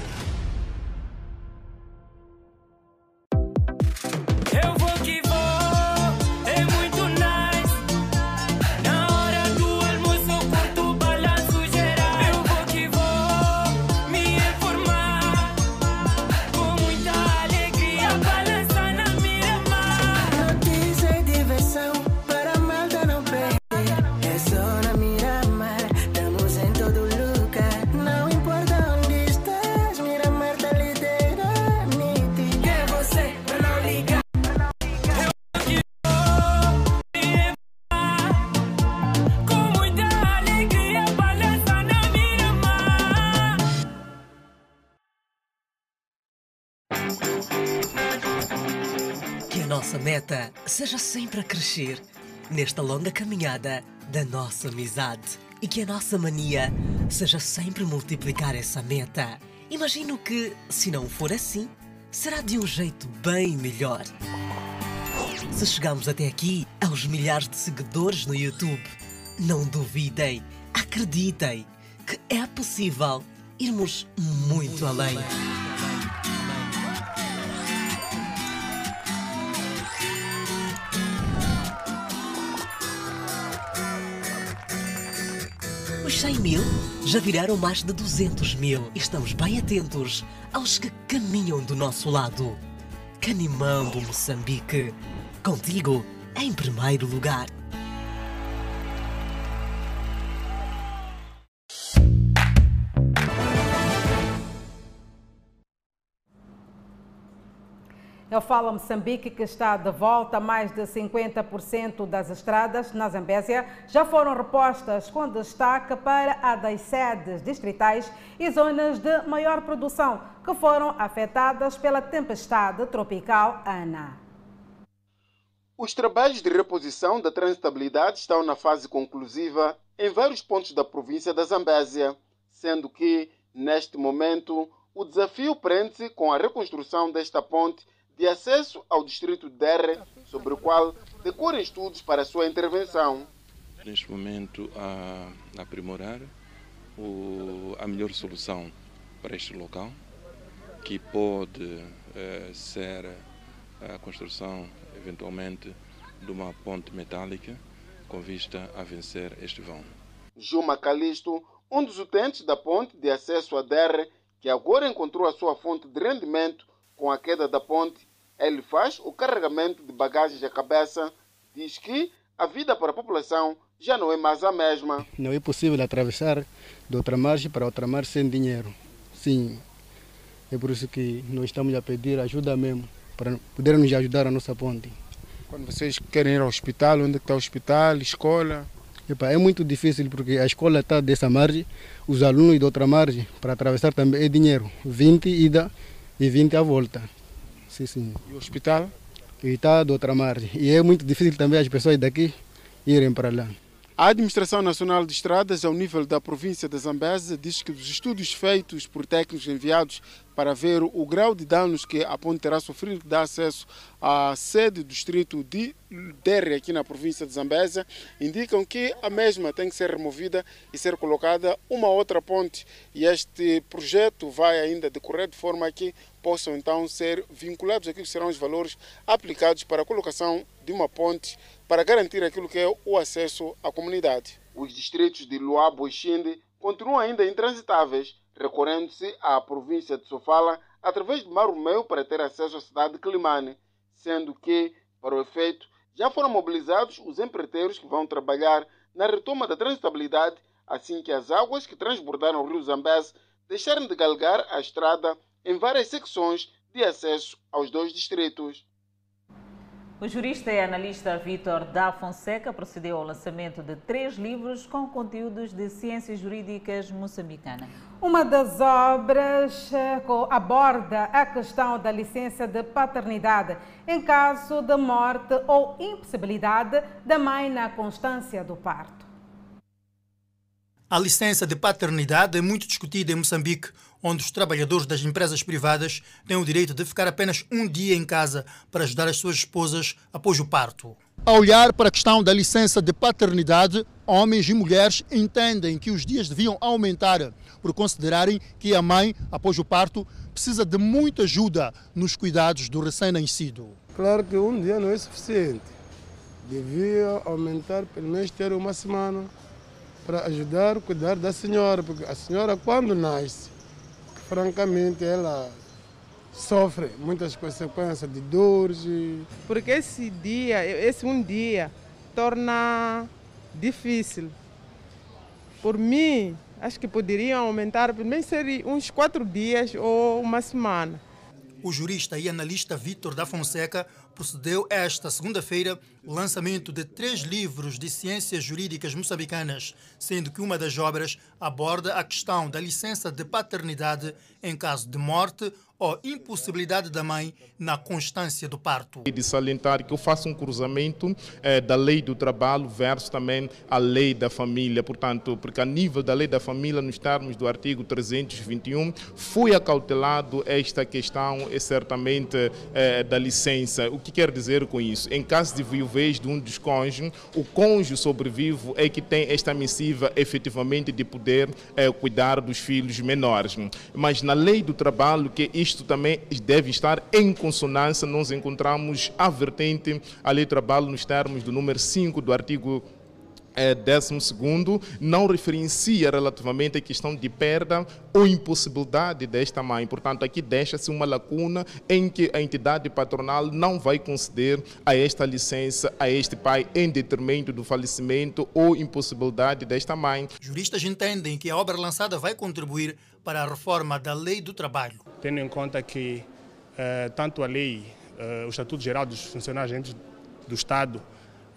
Seja sempre a crescer nesta longa caminhada da nossa amizade e que a nossa mania seja sempre multiplicar essa meta. Imagino que, se não for assim, será de um jeito bem melhor. Se chegamos até aqui aos milhares de seguidores no YouTube, não duvidem, acreditem que é possível irmos muito além. Os 100 mil já viraram mais de 200 mil. Estamos bem atentos aos que caminham do nosso lado. Canimambo, Moçambique. Contigo em primeiro lugar. Ele fala Moçambique que está de volta. Mais de 50% das estradas na Zambésia já foram repostas, com destaque para a das sedes distritais e zonas de maior produção, que foram afetadas pela tempestade tropical Ana. Os trabalhos de reposição da transitabilidade estão na fase conclusiva em vários pontos da província da Zambésia, sendo que, neste momento, o desafio prende-se com a reconstrução desta ponte de acesso ao distrito Derre, sobre o qual decorrem estudos para a sua intervenção. Neste momento, a aprimorar o, a melhor solução para este local, que pode eh, ser a construção, eventualmente, de uma ponte metálica com vista a vencer este vão. Juma Calisto, um dos utentes da ponte de acesso a Derre, que agora encontrou a sua fonte de rendimento com a queda da ponte, ele faz o carregamento de bagagens à cabeça, diz que a vida para a população já não é mais a mesma. Não é possível atravessar de outra margem para outra margem sem dinheiro. Sim, é por isso que nós estamos a pedir ajuda mesmo, para poder nos ajudar a nossa ponte. Quando vocês querem ir ao hospital, onde está o hospital, escola? Epa, é muito difícil porque a escola está dessa margem, os alunos de outra margem, para atravessar também é dinheiro, 20 ida e 20 à volta. Sim, sim. E o hospital? E está de outra margem. E é muito difícil também as pessoas daqui irem para lá. A Administração Nacional de Estradas, ao nível da província de Zambésia, diz que dos estudos feitos por técnicos enviados para ver o grau de danos que a ponte terá sofrido dá acesso à sede do distrito de Derre, aqui na província de Zambésia, indicam que a mesma tem que ser removida e ser colocada uma outra ponte. E este projeto vai ainda decorrer de forma que possam então ser vinculados aquilo que serão os valores aplicados para a colocação de uma ponte para garantir aquilo que é o acesso à comunidade. Os distritos de Luabo e Xinde continuam ainda intransitáveis recorrendo-se à província de Sofala através de Marumeu para ter acesso à cidade de Climane, sendo que, para o efeito, já foram mobilizados os empreiteiros que vão trabalhar na retoma da transitabilidade assim que as águas que transbordaram o rio Zambeze deixarem de galgar a estrada em várias secções de acesso aos dois distritos. O jurista e analista Vitor da Fonseca procedeu ao lançamento de três livros com conteúdos de ciências jurídicas moçambicanas. Uma das obras eh, aborda a questão da licença de paternidade em caso de morte ou impossibilidade da mãe na constância do parto. A licença de paternidade é muito discutida em Moçambique, onde os trabalhadores das empresas privadas têm o direito de ficar apenas um dia em casa para ajudar as suas esposas após o parto. A olhar para a questão da licença de paternidade, homens e mulheres entendem que os dias deviam aumentar, por considerarem que a mãe, após o parto, precisa de muita ajuda nos cuidados do recém-nascido. Claro que um dia não é suficiente. Devia aumentar, pelo menos ter uma semana, para ajudar a cuidar da senhora, porque a senhora, quando nasce, francamente, ela sofre muitas consequências de dores. Porque esse dia, esse um dia, torna difícil. Por mim, acho que poderiam aumentar, pelo menos ser uns quatro dias ou uma semana. O jurista e analista Vitor da Fonseca procedeu esta segunda-feira o lançamento de três livros de ciências jurídicas moçambicanas, sendo que uma das obras aborda a questão da licença de paternidade em caso de morte ou impossibilidade da mãe na constância do parto. E de salientar que eu faço um cruzamento eh, da lei do trabalho versus também a lei da família. Portanto, porque a nível da lei da família, nos termos do artigo 321, foi acautelado esta questão, certamente, eh, da licença. O que quer dizer com isso? Em caso de viuvez de um dos cônjuges, o cônjuge sobrevivo é que tem esta missiva efetivamente de poder eh, cuidar dos filhos menores. Mas na lei do trabalho, que isto também deve estar em consonância. Nós encontramos a vertente a lei do trabalho nos termos do número 5 do artigo é, 12 não referencia relativamente a questão de perda ou impossibilidade desta mãe. Portanto, aqui deixa-se uma lacuna em que a entidade patronal não vai conceder a esta licença a este pai em detrimento do falecimento ou impossibilidade desta mãe. Juristas entendem que a obra lançada vai contribuir para a reforma da lei do trabalho. Tendo em conta que eh, tanto a lei, eh, o Estatuto Geral dos Funcionários do Estado,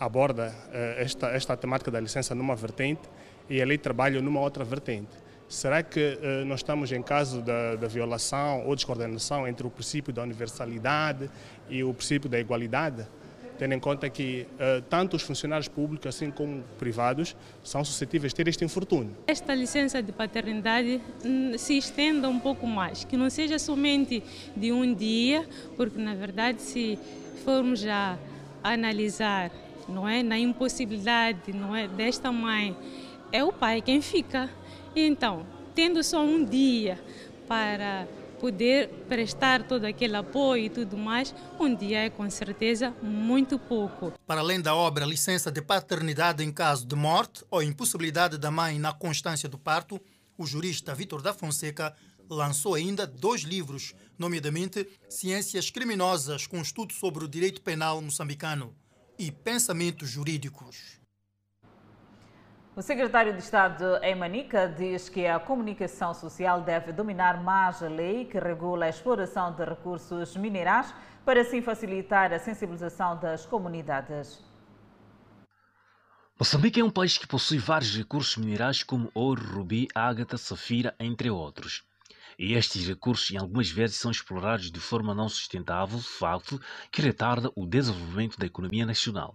aborda eh, esta, esta temática da licença numa vertente e a lei de trabalho numa outra vertente. Será que eh, nós estamos em caso da, da, violação ou descoordenação entre o princípio da universalidade e o princípio da igualdade? tendo em conta que uh, tanto os funcionários públicos assim como privados são suscetíveis de ter este infortúnio. Esta licença de paternidade hum, se estenda um pouco mais, que não seja somente de um dia, porque na verdade se formos já analisar, não é, na impossibilidade, não é, desta mãe, é o pai quem fica. Então, tendo só um dia para poder prestar todo aquele apoio e tudo mais, um dia é com certeza muito pouco. Para além da obra Licença de Paternidade em caso de morte ou impossibilidade da mãe na constância do parto, o jurista Vitor da Fonseca lançou ainda dois livros, nomeadamente Ciências Criminosas, com estudo sobre o direito penal moçambicano e Pensamentos Jurídicos. O secretário de Estado em Manica diz que a comunicação social deve dominar mais a lei que regula a exploração de recursos minerais para assim facilitar a sensibilização das comunidades. Moçambique é um país que possui vários recursos minerais como ouro, rubi, ágata, safira, entre outros. E estes recursos, em algumas vezes, são explorados de forma não sustentável, facto que retarda o desenvolvimento da economia nacional.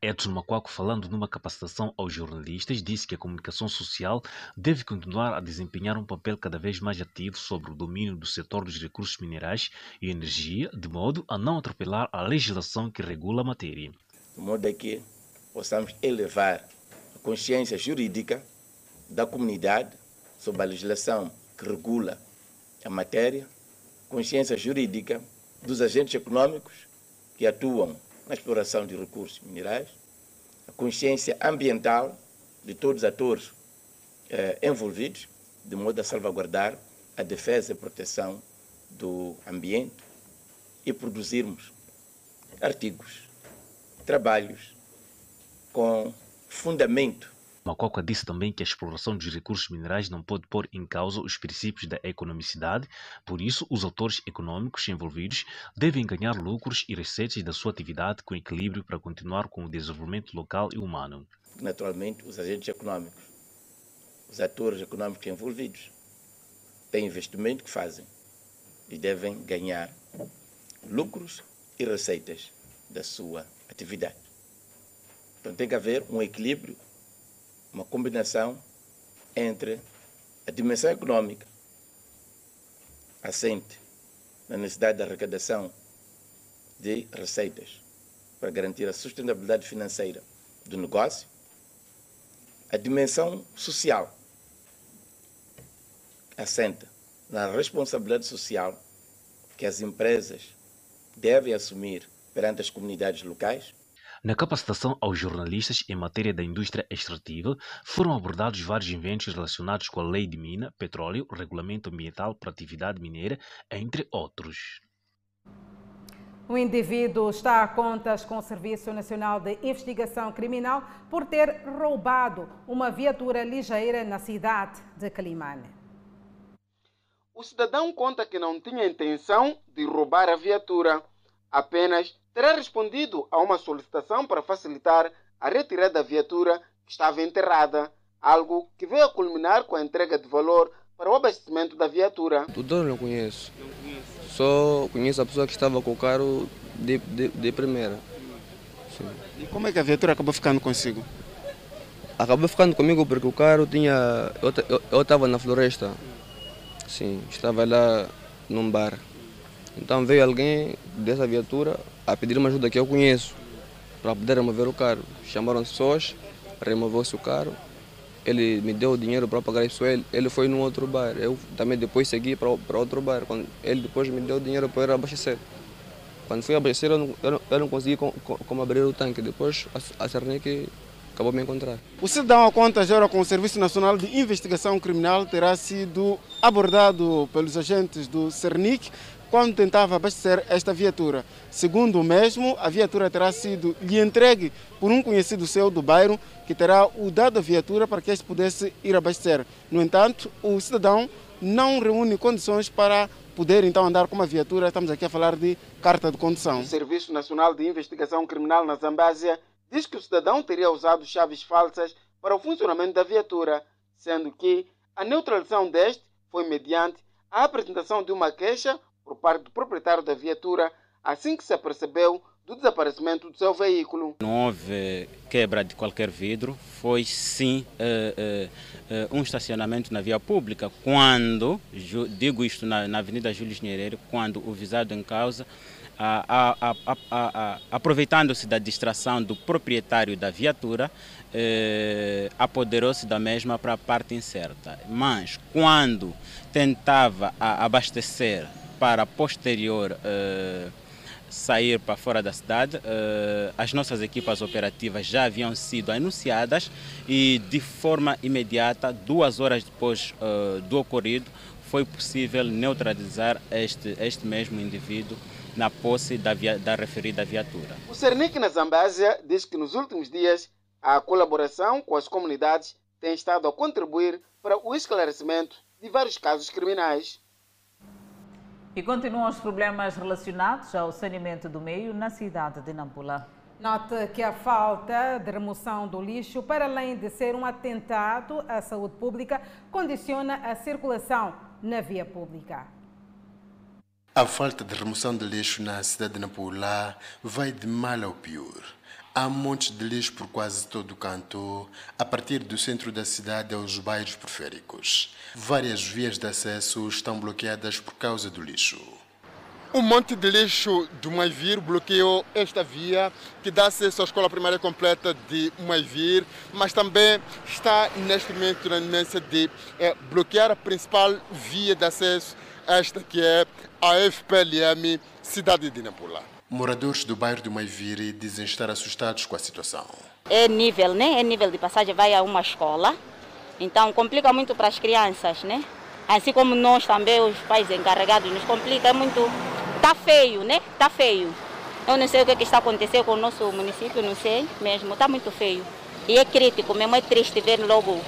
Edson Macuaco, falando numa capacitação aos jornalistas, disse que a comunicação social deve continuar a desempenhar um papel cada vez mais ativo sobre o domínio do setor dos recursos minerais e energia, de modo a não atropelar a legislação que regula a matéria. De modo a que possamos elevar a consciência jurídica da comunidade sobre a legislação que regula a matéria, consciência jurídica dos agentes econômicos que atuam na exploração de recursos minerais, a consciência ambiental de todos os atores eh, envolvidos, de modo a salvaguardar a defesa e proteção do ambiente e produzirmos artigos, trabalhos com fundamento Macoca disse também que a exploração dos recursos minerais não pode pôr em causa os princípios da economicidade, por isso, os autores econômicos envolvidos devem ganhar lucros e receitas da sua atividade com equilíbrio para continuar com o desenvolvimento local e humano. Naturalmente, os agentes econômicos, os atores econômicos envolvidos, têm investimento que fazem e devem ganhar lucros e receitas da sua atividade. Então tem que haver um equilíbrio uma combinação entre a dimensão econômica, assente na necessidade da arrecadação de receitas para garantir a sustentabilidade financeira do negócio, a dimensão social, assenta na responsabilidade social que as empresas devem assumir perante as comunidades locais na capacitação aos jornalistas em matéria da indústria extrativa, foram abordados vários eventos relacionados com a lei de mina, petróleo, regulamento ambiental para atividade mineira, entre outros. O indivíduo está a contas com o Serviço Nacional de Investigação Criminal por ter roubado uma viatura ligeira na cidade de Calimane. O cidadão conta que não tinha intenção de roubar a viatura, apenas terá respondido a uma solicitação para facilitar a retirada da viatura que estava enterrada, algo que veio a culminar com a entrega de valor para o abastecimento da viatura. Tudo não conheço. Não conheço. Só conheço a pessoa que estava com o carro de, de, de primeira. Sim. E como é que a viatura acabou ficando consigo? Acabou ficando comigo porque o carro tinha. Eu estava na floresta. Sim, estava lá num bar. Então veio alguém dessa viatura a pedir uma ajuda que eu conheço para poder remover o carro. Chamaram pessoas, removeu-se o carro, ele me deu o dinheiro para pagar isso, ele, ele foi num outro bar. Eu também depois segui para, para outro bar. Quando ele depois me deu o dinheiro para ir abastecer. Quando fui abastecer, eu não, eu não, eu não consegui como, como abrir o tanque. Depois a, a Cernic acabou me encontrar. O cidadão a contas agora com o Serviço Nacional de Investigação Criminal terá sido abordado pelos agentes do Cernic quando tentava abastecer esta viatura. Segundo o mesmo, a viatura terá sido lhe entregue por um conhecido seu do bairro, que terá o dado a viatura para que este pudesse ir abastecer. No entanto, o cidadão não reúne condições para poder então andar com uma viatura. Estamos aqui a falar de carta de condução. O Serviço Nacional de Investigação Criminal na Zambésia diz que o cidadão teria usado chaves falsas para o funcionamento da viatura, sendo que a neutralização deste foi mediante a apresentação de uma queixa por parte do proprietário da viatura assim que se apercebeu do desaparecimento do seu veículo. Não houve quebra de qualquer vidro, foi sim uh, uh, um estacionamento na via pública, quando, digo isto na, na Avenida Júlio Nherere, quando o visado em causa aproveitando-se da distração do proprietário da viatura, eh, apoderou-se da mesma para a parte incerta. Mas quando tentava abastecer para posterior eh, sair para fora da cidade, eh, as nossas equipas operativas já haviam sido anunciadas e de forma imediata, duas horas depois eh, do ocorrido, foi possível neutralizar este, este mesmo indivíduo na posse da, via, da referida viatura. O Cernic na Zambésia diz que nos últimos dias a colaboração com as comunidades tem estado a contribuir para o esclarecimento de vários casos criminais. E continuam os problemas relacionados ao saneamento do meio na cidade de Nampula. Note que a falta de remoção do lixo, para além de ser um atentado à saúde pública, condiciona a circulação na via pública. A falta de remoção de lixo na cidade de Nampula vai de mal ao pior. Há montes de lixo por quase todo o canto, a partir do centro da cidade aos bairros periféricos. Várias vias de acesso estão bloqueadas por causa do lixo. Um monte de lixo do Maivir bloqueou esta via que dá acesso à escola primária completa de Maivir, mas também está neste momento na iminência de é, bloquear a principal via de acesso, esta que é a FPLM Cidade de Nampula. Moradores do bairro do Maiviri dizem estar assustados com a situação. É nível, né? É nível de passagem, vai a uma escola. Então complica muito para as crianças, né? Assim como nós também, os pais encarregados, nos complica é muito. Tá feio, né? Tá feio. Eu não sei o que, é que está acontecendo com o nosso município, não sei mesmo. Tá muito feio. E é crítico, mesmo é triste ver logo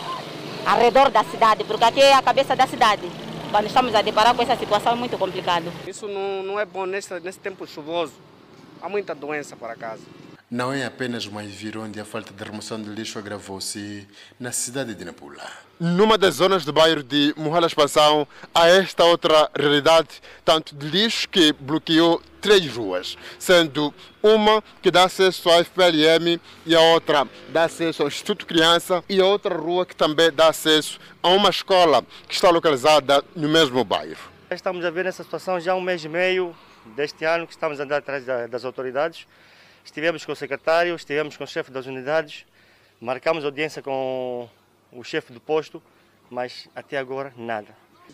ao redor da cidade, porque aqui é a cabeça da cidade. Quando estamos a deparar com essa situação é muito complicado. Isso não, não é bom nesse, nesse tempo chuvoso há muita doença para casa. Não é apenas Maivir onde a falta de remoção de lixo agravou-se na cidade de Nampula. Numa das zonas do bairro de Morral Expansão, há esta outra realidade, tanto de lixo que bloqueou três ruas, sendo uma que dá acesso à FPLM e a outra dá acesso ao Instituto Criança e a outra rua que também dá acesso a uma escola que está localizada no mesmo bairro. Estamos a ver essa situação já há um mês e meio, deste ano que estamos a andar atrás das autoridades. Estivemos com o secretário, estivemos com o chefe das unidades, marcamos audiência com o chefe do posto, mas até agora nada.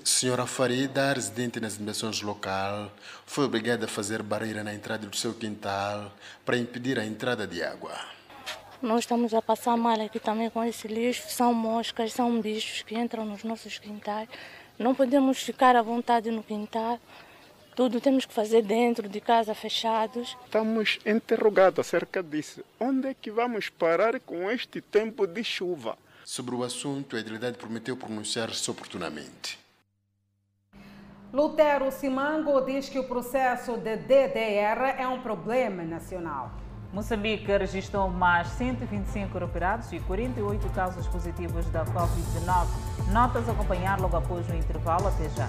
Senhora Farida, residente nas dimensões local, foi obrigada a fazer barreira na entrada do seu quintal para impedir a entrada de água. Nós estamos a passar mal aqui também com esse lixo. São moscas, são bichos que entram nos nossos quintais. Não podemos ficar à vontade no quintal. Tudo temos que fazer dentro de casa, fechados. Estamos interrogados acerca disso. Onde é que vamos parar com este tempo de chuva? Sobre o assunto, a Idilidade prometeu pronunciar-se oportunamente. Lutero Simango diz que o processo de DDR é um problema nacional. Moçambique registrou mais 125 recuperados e 48 casos positivos da Covid-19. Notas a acompanhar logo após o intervalo. Até já.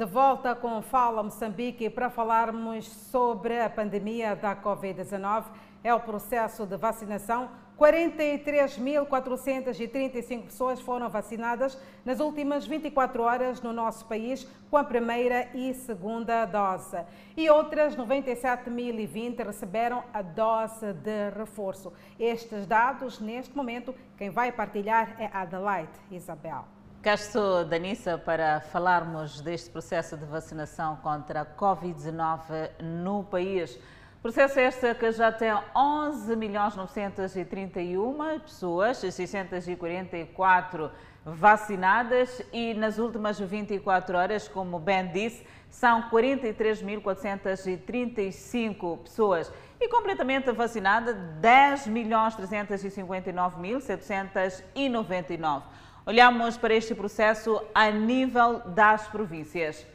De volta com Fala Moçambique para falarmos sobre a pandemia da Covid-19. É o processo de vacinação. 43.435 pessoas foram vacinadas nas últimas 24 horas no nosso país com a primeira e segunda dose. E outras 97.020 receberam a dose de reforço. Estes dados, neste momento, quem vai partilhar é Adelaide Isabel. Cá estou, Danissa, para falarmos deste processo de vacinação contra a Covid-19 no país. Processo este que já tem 11 milhões 931 pessoas, 644 vacinadas e nas últimas 24 horas, como bem disse, são 43.435 pessoas. E completamente vacinada, 10 milhões 359.799. Olhamos para este processo a nível das províncias.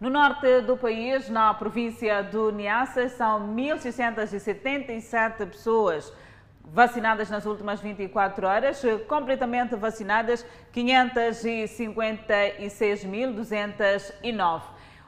No norte do país, na província do Niassa, são 1.677 pessoas vacinadas nas últimas 24 horas, completamente vacinadas 556.209.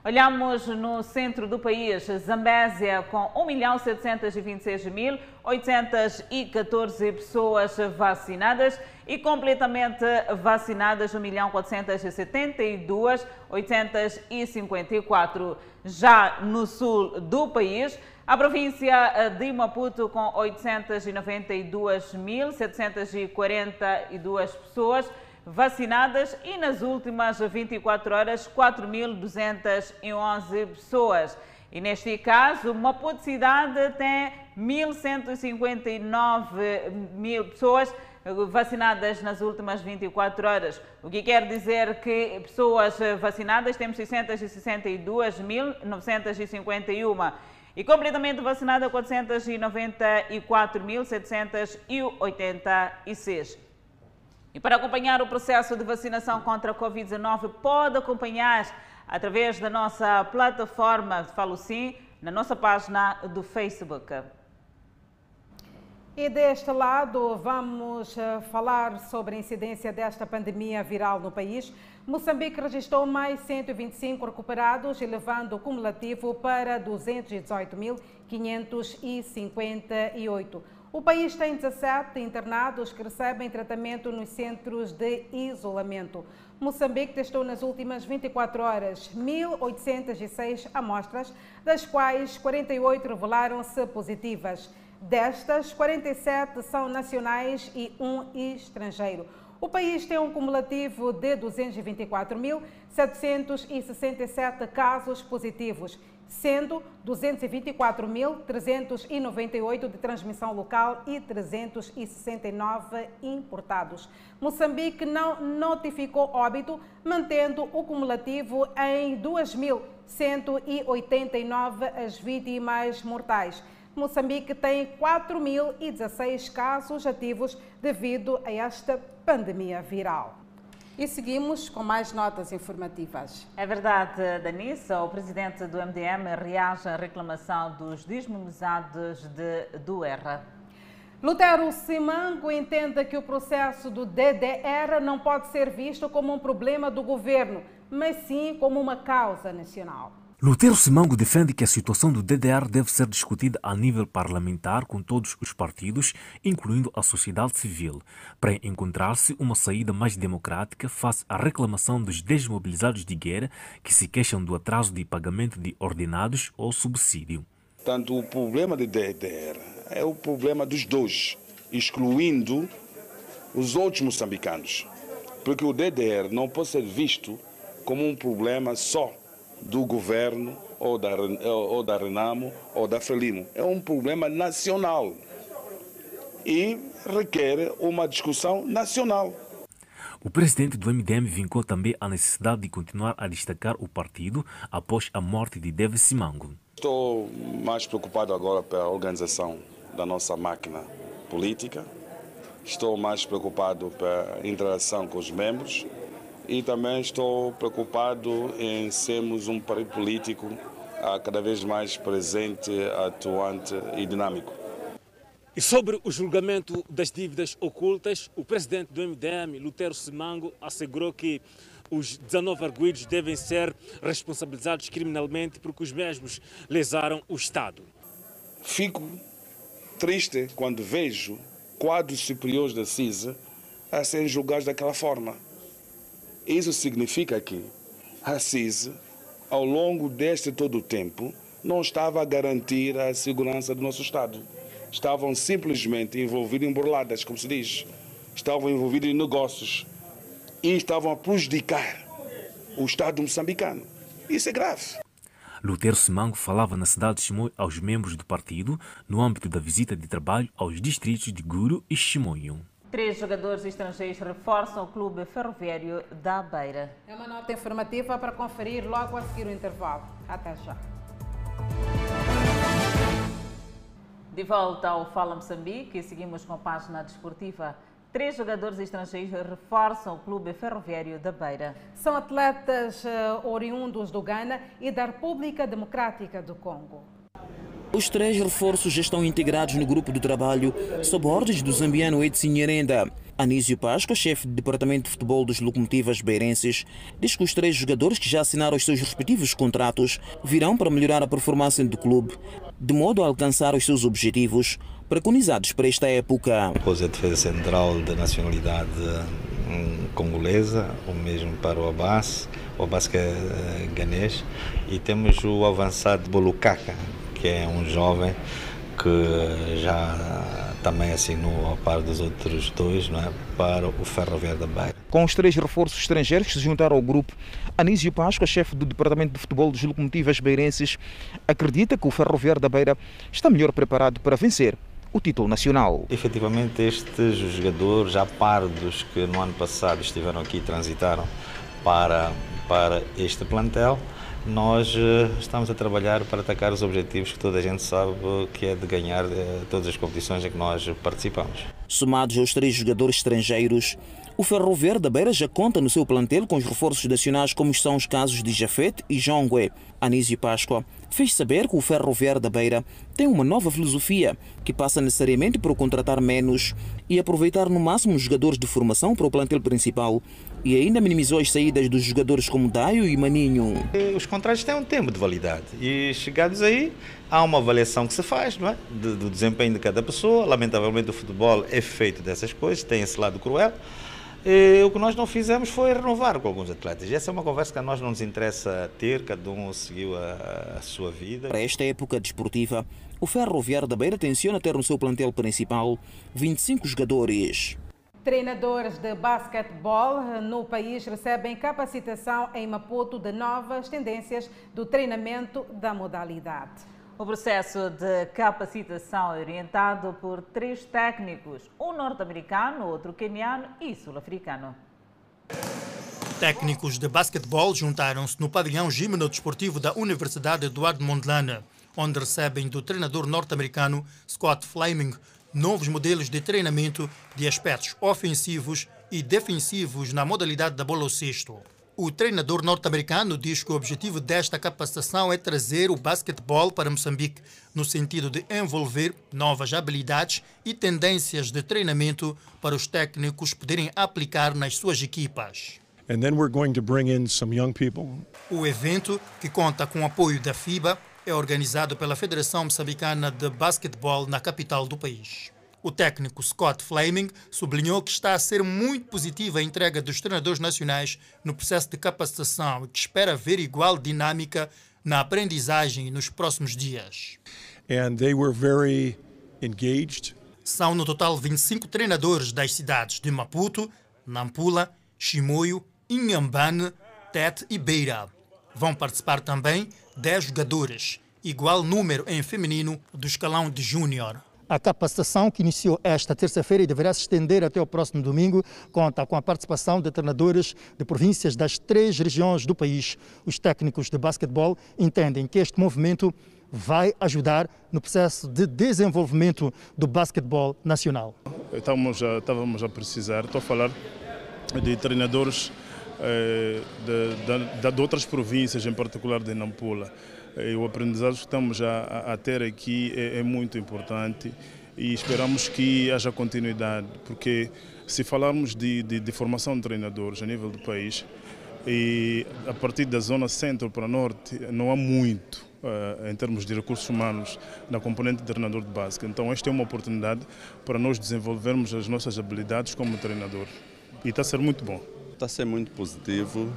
Olhamos no centro do país, Zambésia com 1.726.814 pessoas vacinadas e completamente vacinadas 1.472.854. Já no sul do país, a província de Maputo com 892.742 pessoas vacinadas e nas últimas 24 horas 4.211 pessoas. E neste caso, Maputo Cidade tem 1.159 mil pessoas vacinadas nas últimas 24 horas. O que quer dizer que pessoas vacinadas temos 662.951 e completamente vacinada 494.786. E para acompanhar o processo de vacinação contra a Covid-19, pode acompanhar através da nossa plataforma Falo Sim, na nossa página do Facebook. E deste lado, vamos eh, falar sobre a incidência desta pandemia viral no país. Moçambique registrou mais 125 recuperados, elevando o cumulativo para 218.558. O país tem 17 internados que recebem tratamento nos centros de isolamento. Moçambique testou nas últimas 24 horas 1.806 amostras, das quais 48 revelaram-se positivas. Destas, 47 são nacionais e um estrangeiro. O país tem um cumulativo de 224.767 casos positivos sendo 224.398 de transmissão local e 369 importados. Moçambique não notificou óbito, mantendo o cumulativo em 2.189 as vítimas mortais. Moçambique tem 4.016 casos ativos devido a esta pandemia viral. E seguimos com mais notas informativas. É verdade, Danissa. O presidente do MDM reage à reclamação dos desmobilizados de, do ERRA. Lutero Simango entende que o processo do DDR não pode ser visto como um problema do governo, mas sim como uma causa nacional. Lutero Simango defende que a situação do DDR deve ser discutida a nível parlamentar com todos os partidos, incluindo a sociedade civil, para encontrar-se uma saída mais democrática face à reclamação dos desmobilizados de guerra que se queixam do atraso de pagamento de ordenados ou subsídio. Portanto, o problema do DDR é o problema dos dois, excluindo os outros moçambicanos, porque o DDR não pode ser visto como um problema só do governo ou da, ou da Renamo ou da Frelimo. É um problema nacional e requer uma discussão nacional. O presidente do MDM vincou também a necessidade de continuar a destacar o partido após a morte de David Simango. Estou mais preocupado agora pela organização da nossa máquina política. Estou mais preocupado pela interação com os membros e também estou preocupado em sermos um país político cada vez mais presente, atuante e dinâmico. E sobre o julgamento das dívidas ocultas, o presidente do MDM, Lutero Simango, assegurou que os 19 arguídos devem ser responsabilizados criminalmente porque os mesmos lesaram o Estado. Fico triste quando vejo quadros superiores da CISA a serem julgados daquela forma. Isso significa que a CIS, ao longo deste todo o tempo, não estava a garantir a segurança do nosso Estado. Estavam simplesmente envolvidos em burladas, como se diz. Estavam envolvidos em negócios e estavam a prejudicar o Estado moçambicano. Isso é grave. Lutero Simango falava na cidade de Chimoio aos membros do partido no âmbito da visita de trabalho aos distritos de Guru e Chimoio. Três jogadores estrangeiros reforçam o clube ferroviário da Beira. É uma nota informativa para conferir logo a seguir o intervalo. Até já. De volta ao Fala Moçambique, seguimos com a página desportiva. Três jogadores estrangeiros reforçam o clube ferroviário da Beira. São atletas uh, oriundos do Ghana e da República Democrática do Congo. Os três reforços já estão integrados no grupo de trabalho sob ordens do zambiano Edson Nyerenda. Anísio Páscoa, chefe de departamento de futebol dos Locomotivas Beirenses, diz que os três jogadores que já assinaram os seus respectivos contratos virão para melhorar a performance do clube, de modo a alcançar os seus objetivos preconizados para esta época. Depois a defesa central de nacionalidade hum, congolesa, o mesmo para o Abbas, o Abbas que é ganês, e temos o avançado Bolukaka, que é um jovem que já também assinou a par dos outros dois não é, para o Ferroviário da Beira. Com os três reforços estrangeiros que se juntaram ao grupo, Anísio Páscoa, chefe do Departamento de Futebol dos Locomotivas Beirenses, acredita que o Ferroviário da Beira está melhor preparado para vencer o título nacional. Efetivamente, estes jogadores, já par dos que no ano passado estiveram aqui e transitaram para, para este plantel, nós eh, estamos a trabalhar para atacar os objetivos que toda a gente sabe que é de ganhar eh, todas as competições em que nós participamos. Somados aos três jogadores estrangeiros, o Ferro Verde Beira já conta no seu plantel com os reforços nacionais como são os casos de Jafet e Jongue. Anísio Páscoa fez saber que o Ferro Verde Beira tem uma nova filosofia que passa necessariamente por contratar menos e aproveitar no máximo os jogadores de formação para o plantel principal e ainda minimizou as saídas dos jogadores como Daio e Maninho. Os contratos têm um tempo de validade e chegados aí há uma avaliação que se faz não é? do, do desempenho de cada pessoa. Lamentavelmente o futebol é feito dessas coisas, tem esse lado cruel. E o que nós não fizemos foi renovar com alguns atletas. E essa é uma conversa que a nós não nos interessa ter, cada um seguiu a, a sua vida. Para esta época desportiva, o Ferroviário da Beira tenciona ter no seu plantel principal 25 jogadores. Treinadores de basquetebol no país recebem capacitação em Maputo de novas tendências do treinamento da modalidade. O processo de capacitação é orientado por três técnicos, um norte-americano, outro queniano e sul-africano. Técnicos de basquetebol juntaram-se no pavilhão gimno-desportivo da Universidade Eduardo Mondlane, onde recebem do treinador norte-americano Scott Fleming novos modelos de treinamento de aspectos ofensivos e defensivos na modalidade da bola ao cesto. O treinador norte-americano diz que o objetivo desta capacitação é trazer o basquetebol para Moçambique, no sentido de envolver novas habilidades e tendências de treinamento para os técnicos poderem aplicar nas suas equipas. O evento, que conta com o apoio da FIBA, é organizado pela Federação Moçambicana de Basquetebol na capital do país. O técnico Scott Fleming sublinhou que está a ser muito positiva a entrega dos treinadores nacionais no processo de capacitação e que espera ver igual dinâmica na aprendizagem nos próximos dias. And they were very engaged. São no total 25 treinadores das cidades de Maputo, Nampula, Chimoio, Inhambane, Tete e Beira. Vão participar também 10 jogadores, igual número em feminino do escalão de júnior. A capacitação que iniciou esta terça-feira e deverá se estender até o próximo domingo conta com a participação de treinadores de províncias das três regiões do país. Os técnicos de basquetebol entendem que este movimento vai ajudar no processo de desenvolvimento do basquetebol nacional. Estamos a, estávamos a precisar, estou a falar de treinadores de, de, de outras províncias, em particular de Nampula. E o aprendizado que estamos a, a ter aqui é, é, muito importante e esperamos que haja continuidade, porque se falarmos de, de, de formação de treinadores a nível do país, e a partir da zona centro para norte não há muito uh, em termos de recursos humanos na componente de treinador de básica. Então esta é uma oportunidade para nós desenvolvermos as nossas habilidades como treinador e está a ser muito bom. Está a ser muito positivo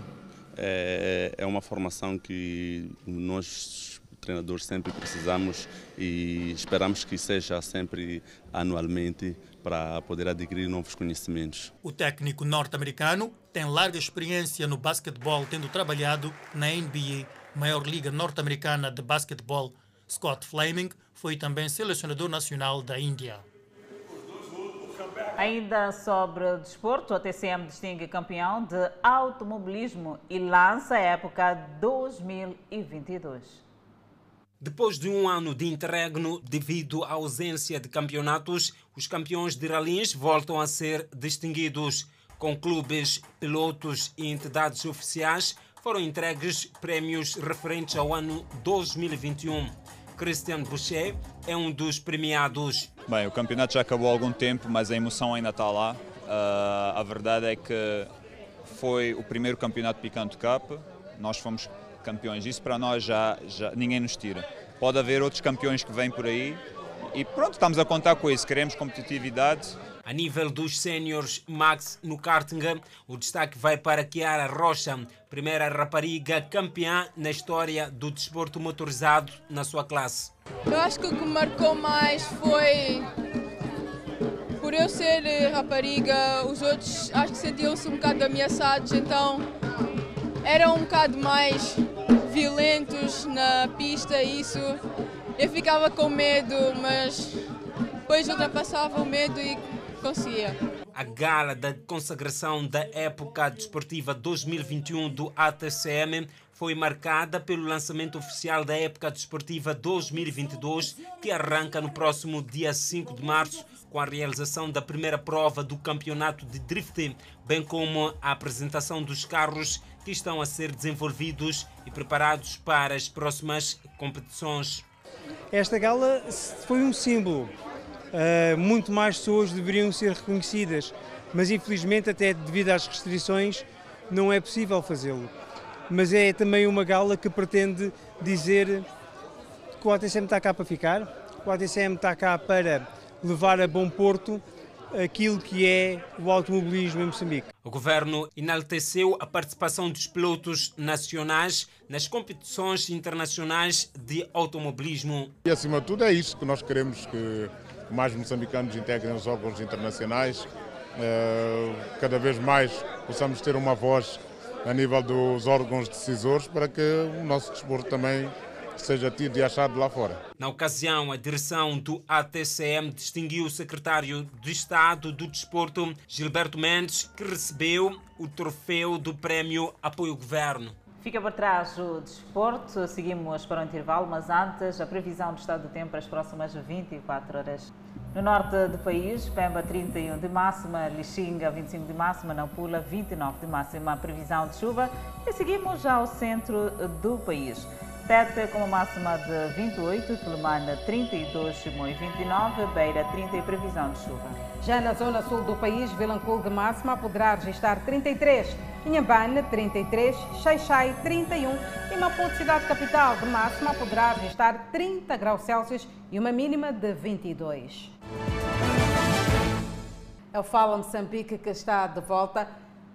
é, é uma formação que nós treinadores sempre precisamos e esperamos que seja sempre anualmente para poder adquirir novos conhecimentos. O técnico norte-americano tem larga experiência no basquetebol, tendo trabalhado na NBA, maior liga norte-americana de basquetebol. Scott Fleming foi também selecionador nacional da Índia. Ainda sobre desporto, a TCM distingue campeão de automobilismo e lança a época 2022. Depois de um ano de interregno devido à ausência de campeonatos, os campeões de rallies voltam a ser distinguidos. Com clubes, pilotos e entidades oficiais, foram entregues prémios referentes ao ano 2021. Christian Boucher é um dos premiados. Bem, o campeonato já acabou há algum tempo, mas a emoção ainda está lá. Uh, a verdade é que foi o primeiro campeonato Picanto Cup, nós fomos campeões. Isso para nós já, já ninguém nos tira. Pode haver outros campeões que vêm por aí e pronto, estamos a contar com isso. Queremos competitividade, a nível dos séniores Max no karting, o destaque vai para Kiara Rocha, primeira rapariga campeã na história do desporto motorizado na sua classe. Eu acho que o que marcou mais foi por eu ser rapariga, os outros acho que sentiam-se um bocado ameaçados, então eram um bocado mais violentos na pista, isso. Eu ficava com medo, mas depois ultrapassava o medo e conseguia. A gala da consagração da época desportiva 2021 do ATCM foi marcada pelo lançamento oficial da época desportiva 2022, que arranca no próximo dia 5 de março, com a realização da primeira prova do campeonato de drift, bem como a apresentação dos carros que estão a ser desenvolvidos e preparados para as próximas competições. Esta gala foi um símbolo uh, muito mais pessoas deveriam ser reconhecidas, mas infelizmente, até devido às restrições, não é possível fazê-lo. Mas é também uma gala que pretende dizer que o ATCM está cá para ficar, o ATCM está cá para levar a bom porto aquilo que é o automobilismo em Moçambique. O governo enalteceu a participação dos pilotos nacionais nas competições internacionais de automobilismo. E acima de tudo é isso que nós queremos que mais moçambicanos integrem os órgãos internacionais, eh, cada vez mais possamos ter uma voz a nível dos órgãos decisores para que o nosso desporto também seja tido e achado lá fora. Na ocasião, a direção do ATCM distinguiu o secretário de Estado do Desporto, Gilberto Mendes, que recebeu o troféu do Prémio Apoio Governo. Fica para trás o desporto, seguimos para o intervalo, mas antes a previsão do estado do tempo para as próximas 24 horas. No norte do país, Pemba 31 de máxima, Lixinga 25 de máxima, Nampula 29 de máxima, previsão de chuva. E seguimos já ao centro do país. Tete com uma máxima de 28, Quelimane 32, Chimoio 29, Beira 30 e previsão de chuva. Já na zona sul do país, Vilanculo de máxima poderá registrar 33, Inhambane 33, Xaixai 31 e Maputo, cidade capital de máxima, poderá registrar 30 graus Celsius e uma mínima de 22. É o Fala Moçambique que está de volta.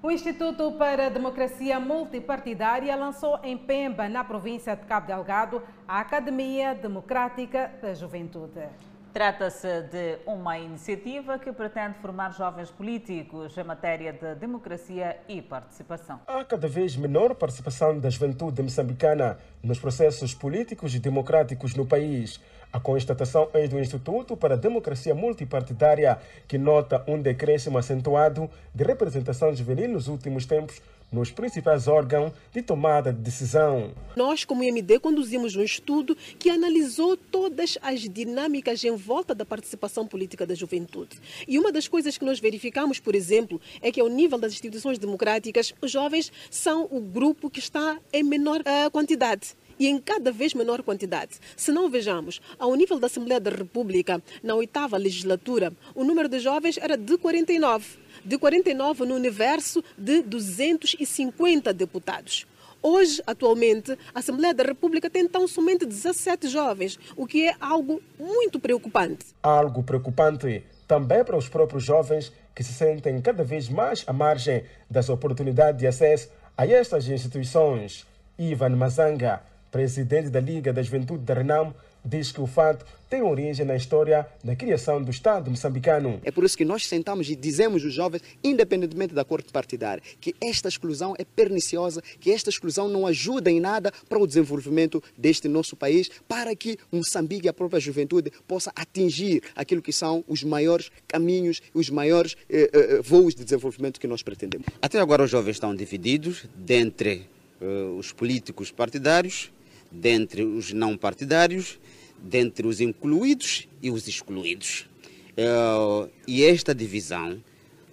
O Instituto para a Democracia Multipartidária lançou em Pemba, na província de Cabo Delgado, a Academia Democrática da Juventude. Trata-se de uma iniciativa que pretende formar jovens políticos em matéria de democracia e participação. Há cada vez menor participação da juventude moçambicana nos processos políticos e democráticos no país. A constatação é do Instituto para a Democracia Multipartidária, que nota um decréscimo acentuado de representação juvenil nos últimos tempos nos principais órgãos de tomada de decisão. Nós, como IMD, conduzimos um estudo que analisou todas as dinâmicas em volta da participação política da juventude. E uma das coisas que nós verificamos, por exemplo, é que ao nível das instituições democráticas, os jovens são o grupo que está em menor uh, quantidade e em cada vez menor quantidade. Se não vejamos, ao nível da Assembleia da República, na oitava legislatura, o número de jovens era de 49 de 49 no universo de 250 deputados. Hoje, atualmente, a Assembleia da República tem tão somente 17 jovens, o que é algo muito preocupante. Algo preocupante também para os próprios jovens que se sentem cada vez mais à margem das oportunidades de acesso a estas instituições. Ivan Mazanga, presidente da Liga da Juventude da Renam, diz que o fato tem origem na história da criação do Estado moçambicano. É por isso que nós sentamos e dizemos aos jovens, independentemente da cor partidária, que esta exclusão é perniciosa, que esta exclusão não ajuda em nada para o desenvolvimento deste nosso país, para que Moçambique e a própria juventude possa atingir aquilo que são os maiores caminhos, os maiores eh, eh, voos de desenvolvimento que nós pretendemos. Até agora os jovens estão divididos dentre eh, os políticos partidários, dentre os não partidários dentre os incluídos e os excluídos. Uh, e esta divisão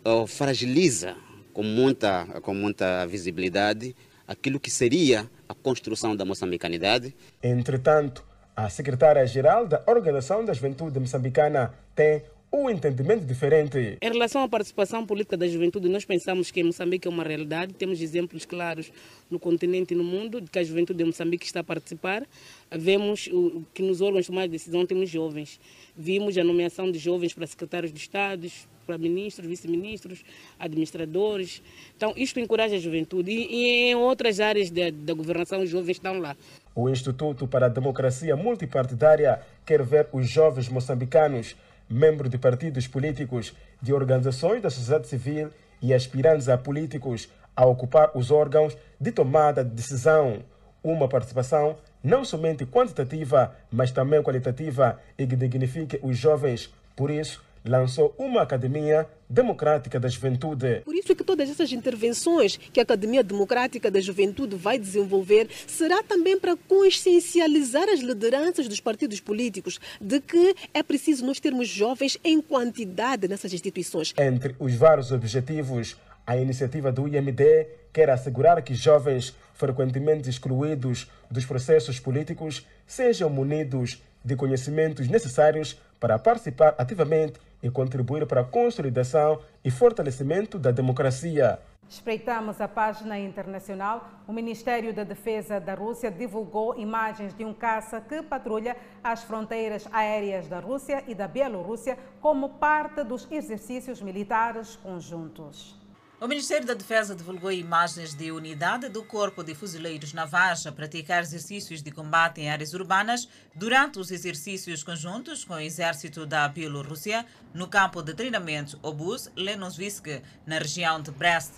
uh, fragiliza com muita, com muita visibilidade aquilo que seria a construção da moçambicanidade. Entretanto, A secretária-geral da Organização da Juventude Moçambicana tem um entendimento diferente. Em relação à participação política da juventude, nós pensamos que Moçambique é uma realidade. Temos exemplos claros no continente e no mundo de que a juventude de Moçambique está a participar. Vemos que nos órgãos de tomada de decisão temos jovens. Vimos a nomeação de jovens para secretários de Estado, para ministros, vice-ministros, administradores. Então, isto encoraja a juventude. E, e em outras áreas da, da governação, os jovens estão lá. O Instituto para a Democracia Multipartidária quer ver os jovens moçambicanos membros de partidos políticos, de organizações da sociedade civil e aspirantes a políticos a ocupar os órgãos de tomada de decisão. Uma participação não somente quantitativa, mas também qualitativa e que dignifique os jovens. Por isso, lançou uma Academia Democrática da Juventude. Por isso é que todas essas intervenções que a Academia Democrática da Juventude vai desenvolver será também para consciencializar as lideranças dos partidos políticos de que é preciso nós termos jovens em quantidade nessas instituições. Entre os vários objetivos, a iniciativa do IMD quer assegurar que jovens frequentemente excluídos dos processos políticos sejam munidos de conhecimentos necessários para participar ativamente e contribuir para a consolidação e fortalecimento da democracia. Espreitamos a página internacional. O Ministério da Defesa da Rússia divulgou imagens de um caça que patrulha as fronteiras aéreas da Rússia e da Bielorrússia como parte dos exercícios militares conjuntos. O Ministério da Defesa divulgou imagens de unidade do Corpo de Fuzileiros Navais a praticar exercícios de combate em áreas urbanas durante os exercícios conjuntos com o Exército da Bielorrússia no campo de treinamento Obus Lenosvisk, na região de Brest.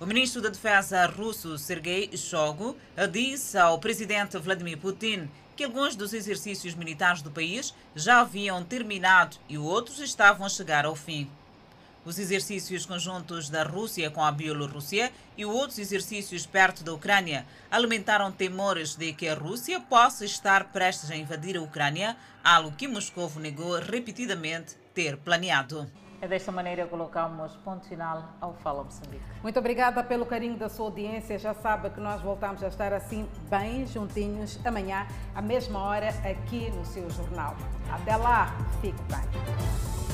O ministro da Defesa russo Sergei Shoigu disse ao presidente Vladimir Putin que alguns dos exercícios militares do país já haviam terminado e outros estavam a chegar ao fim. Os exercícios conjuntos da Rússia com a Bielorrússia e outros exercícios perto da Ucrânia alimentaram temores de que a Rússia possa estar prestes a invadir a Ucrânia, algo que Moscou negou repetidamente ter planeado. É desta maneira que colocamos ponto final ao Fala Moçambique. Muito obrigada pelo carinho da sua audiência. Já sabe que nós voltamos a estar assim bem juntinhos amanhã, à mesma hora, aqui no seu jornal. Até lá, fique bem.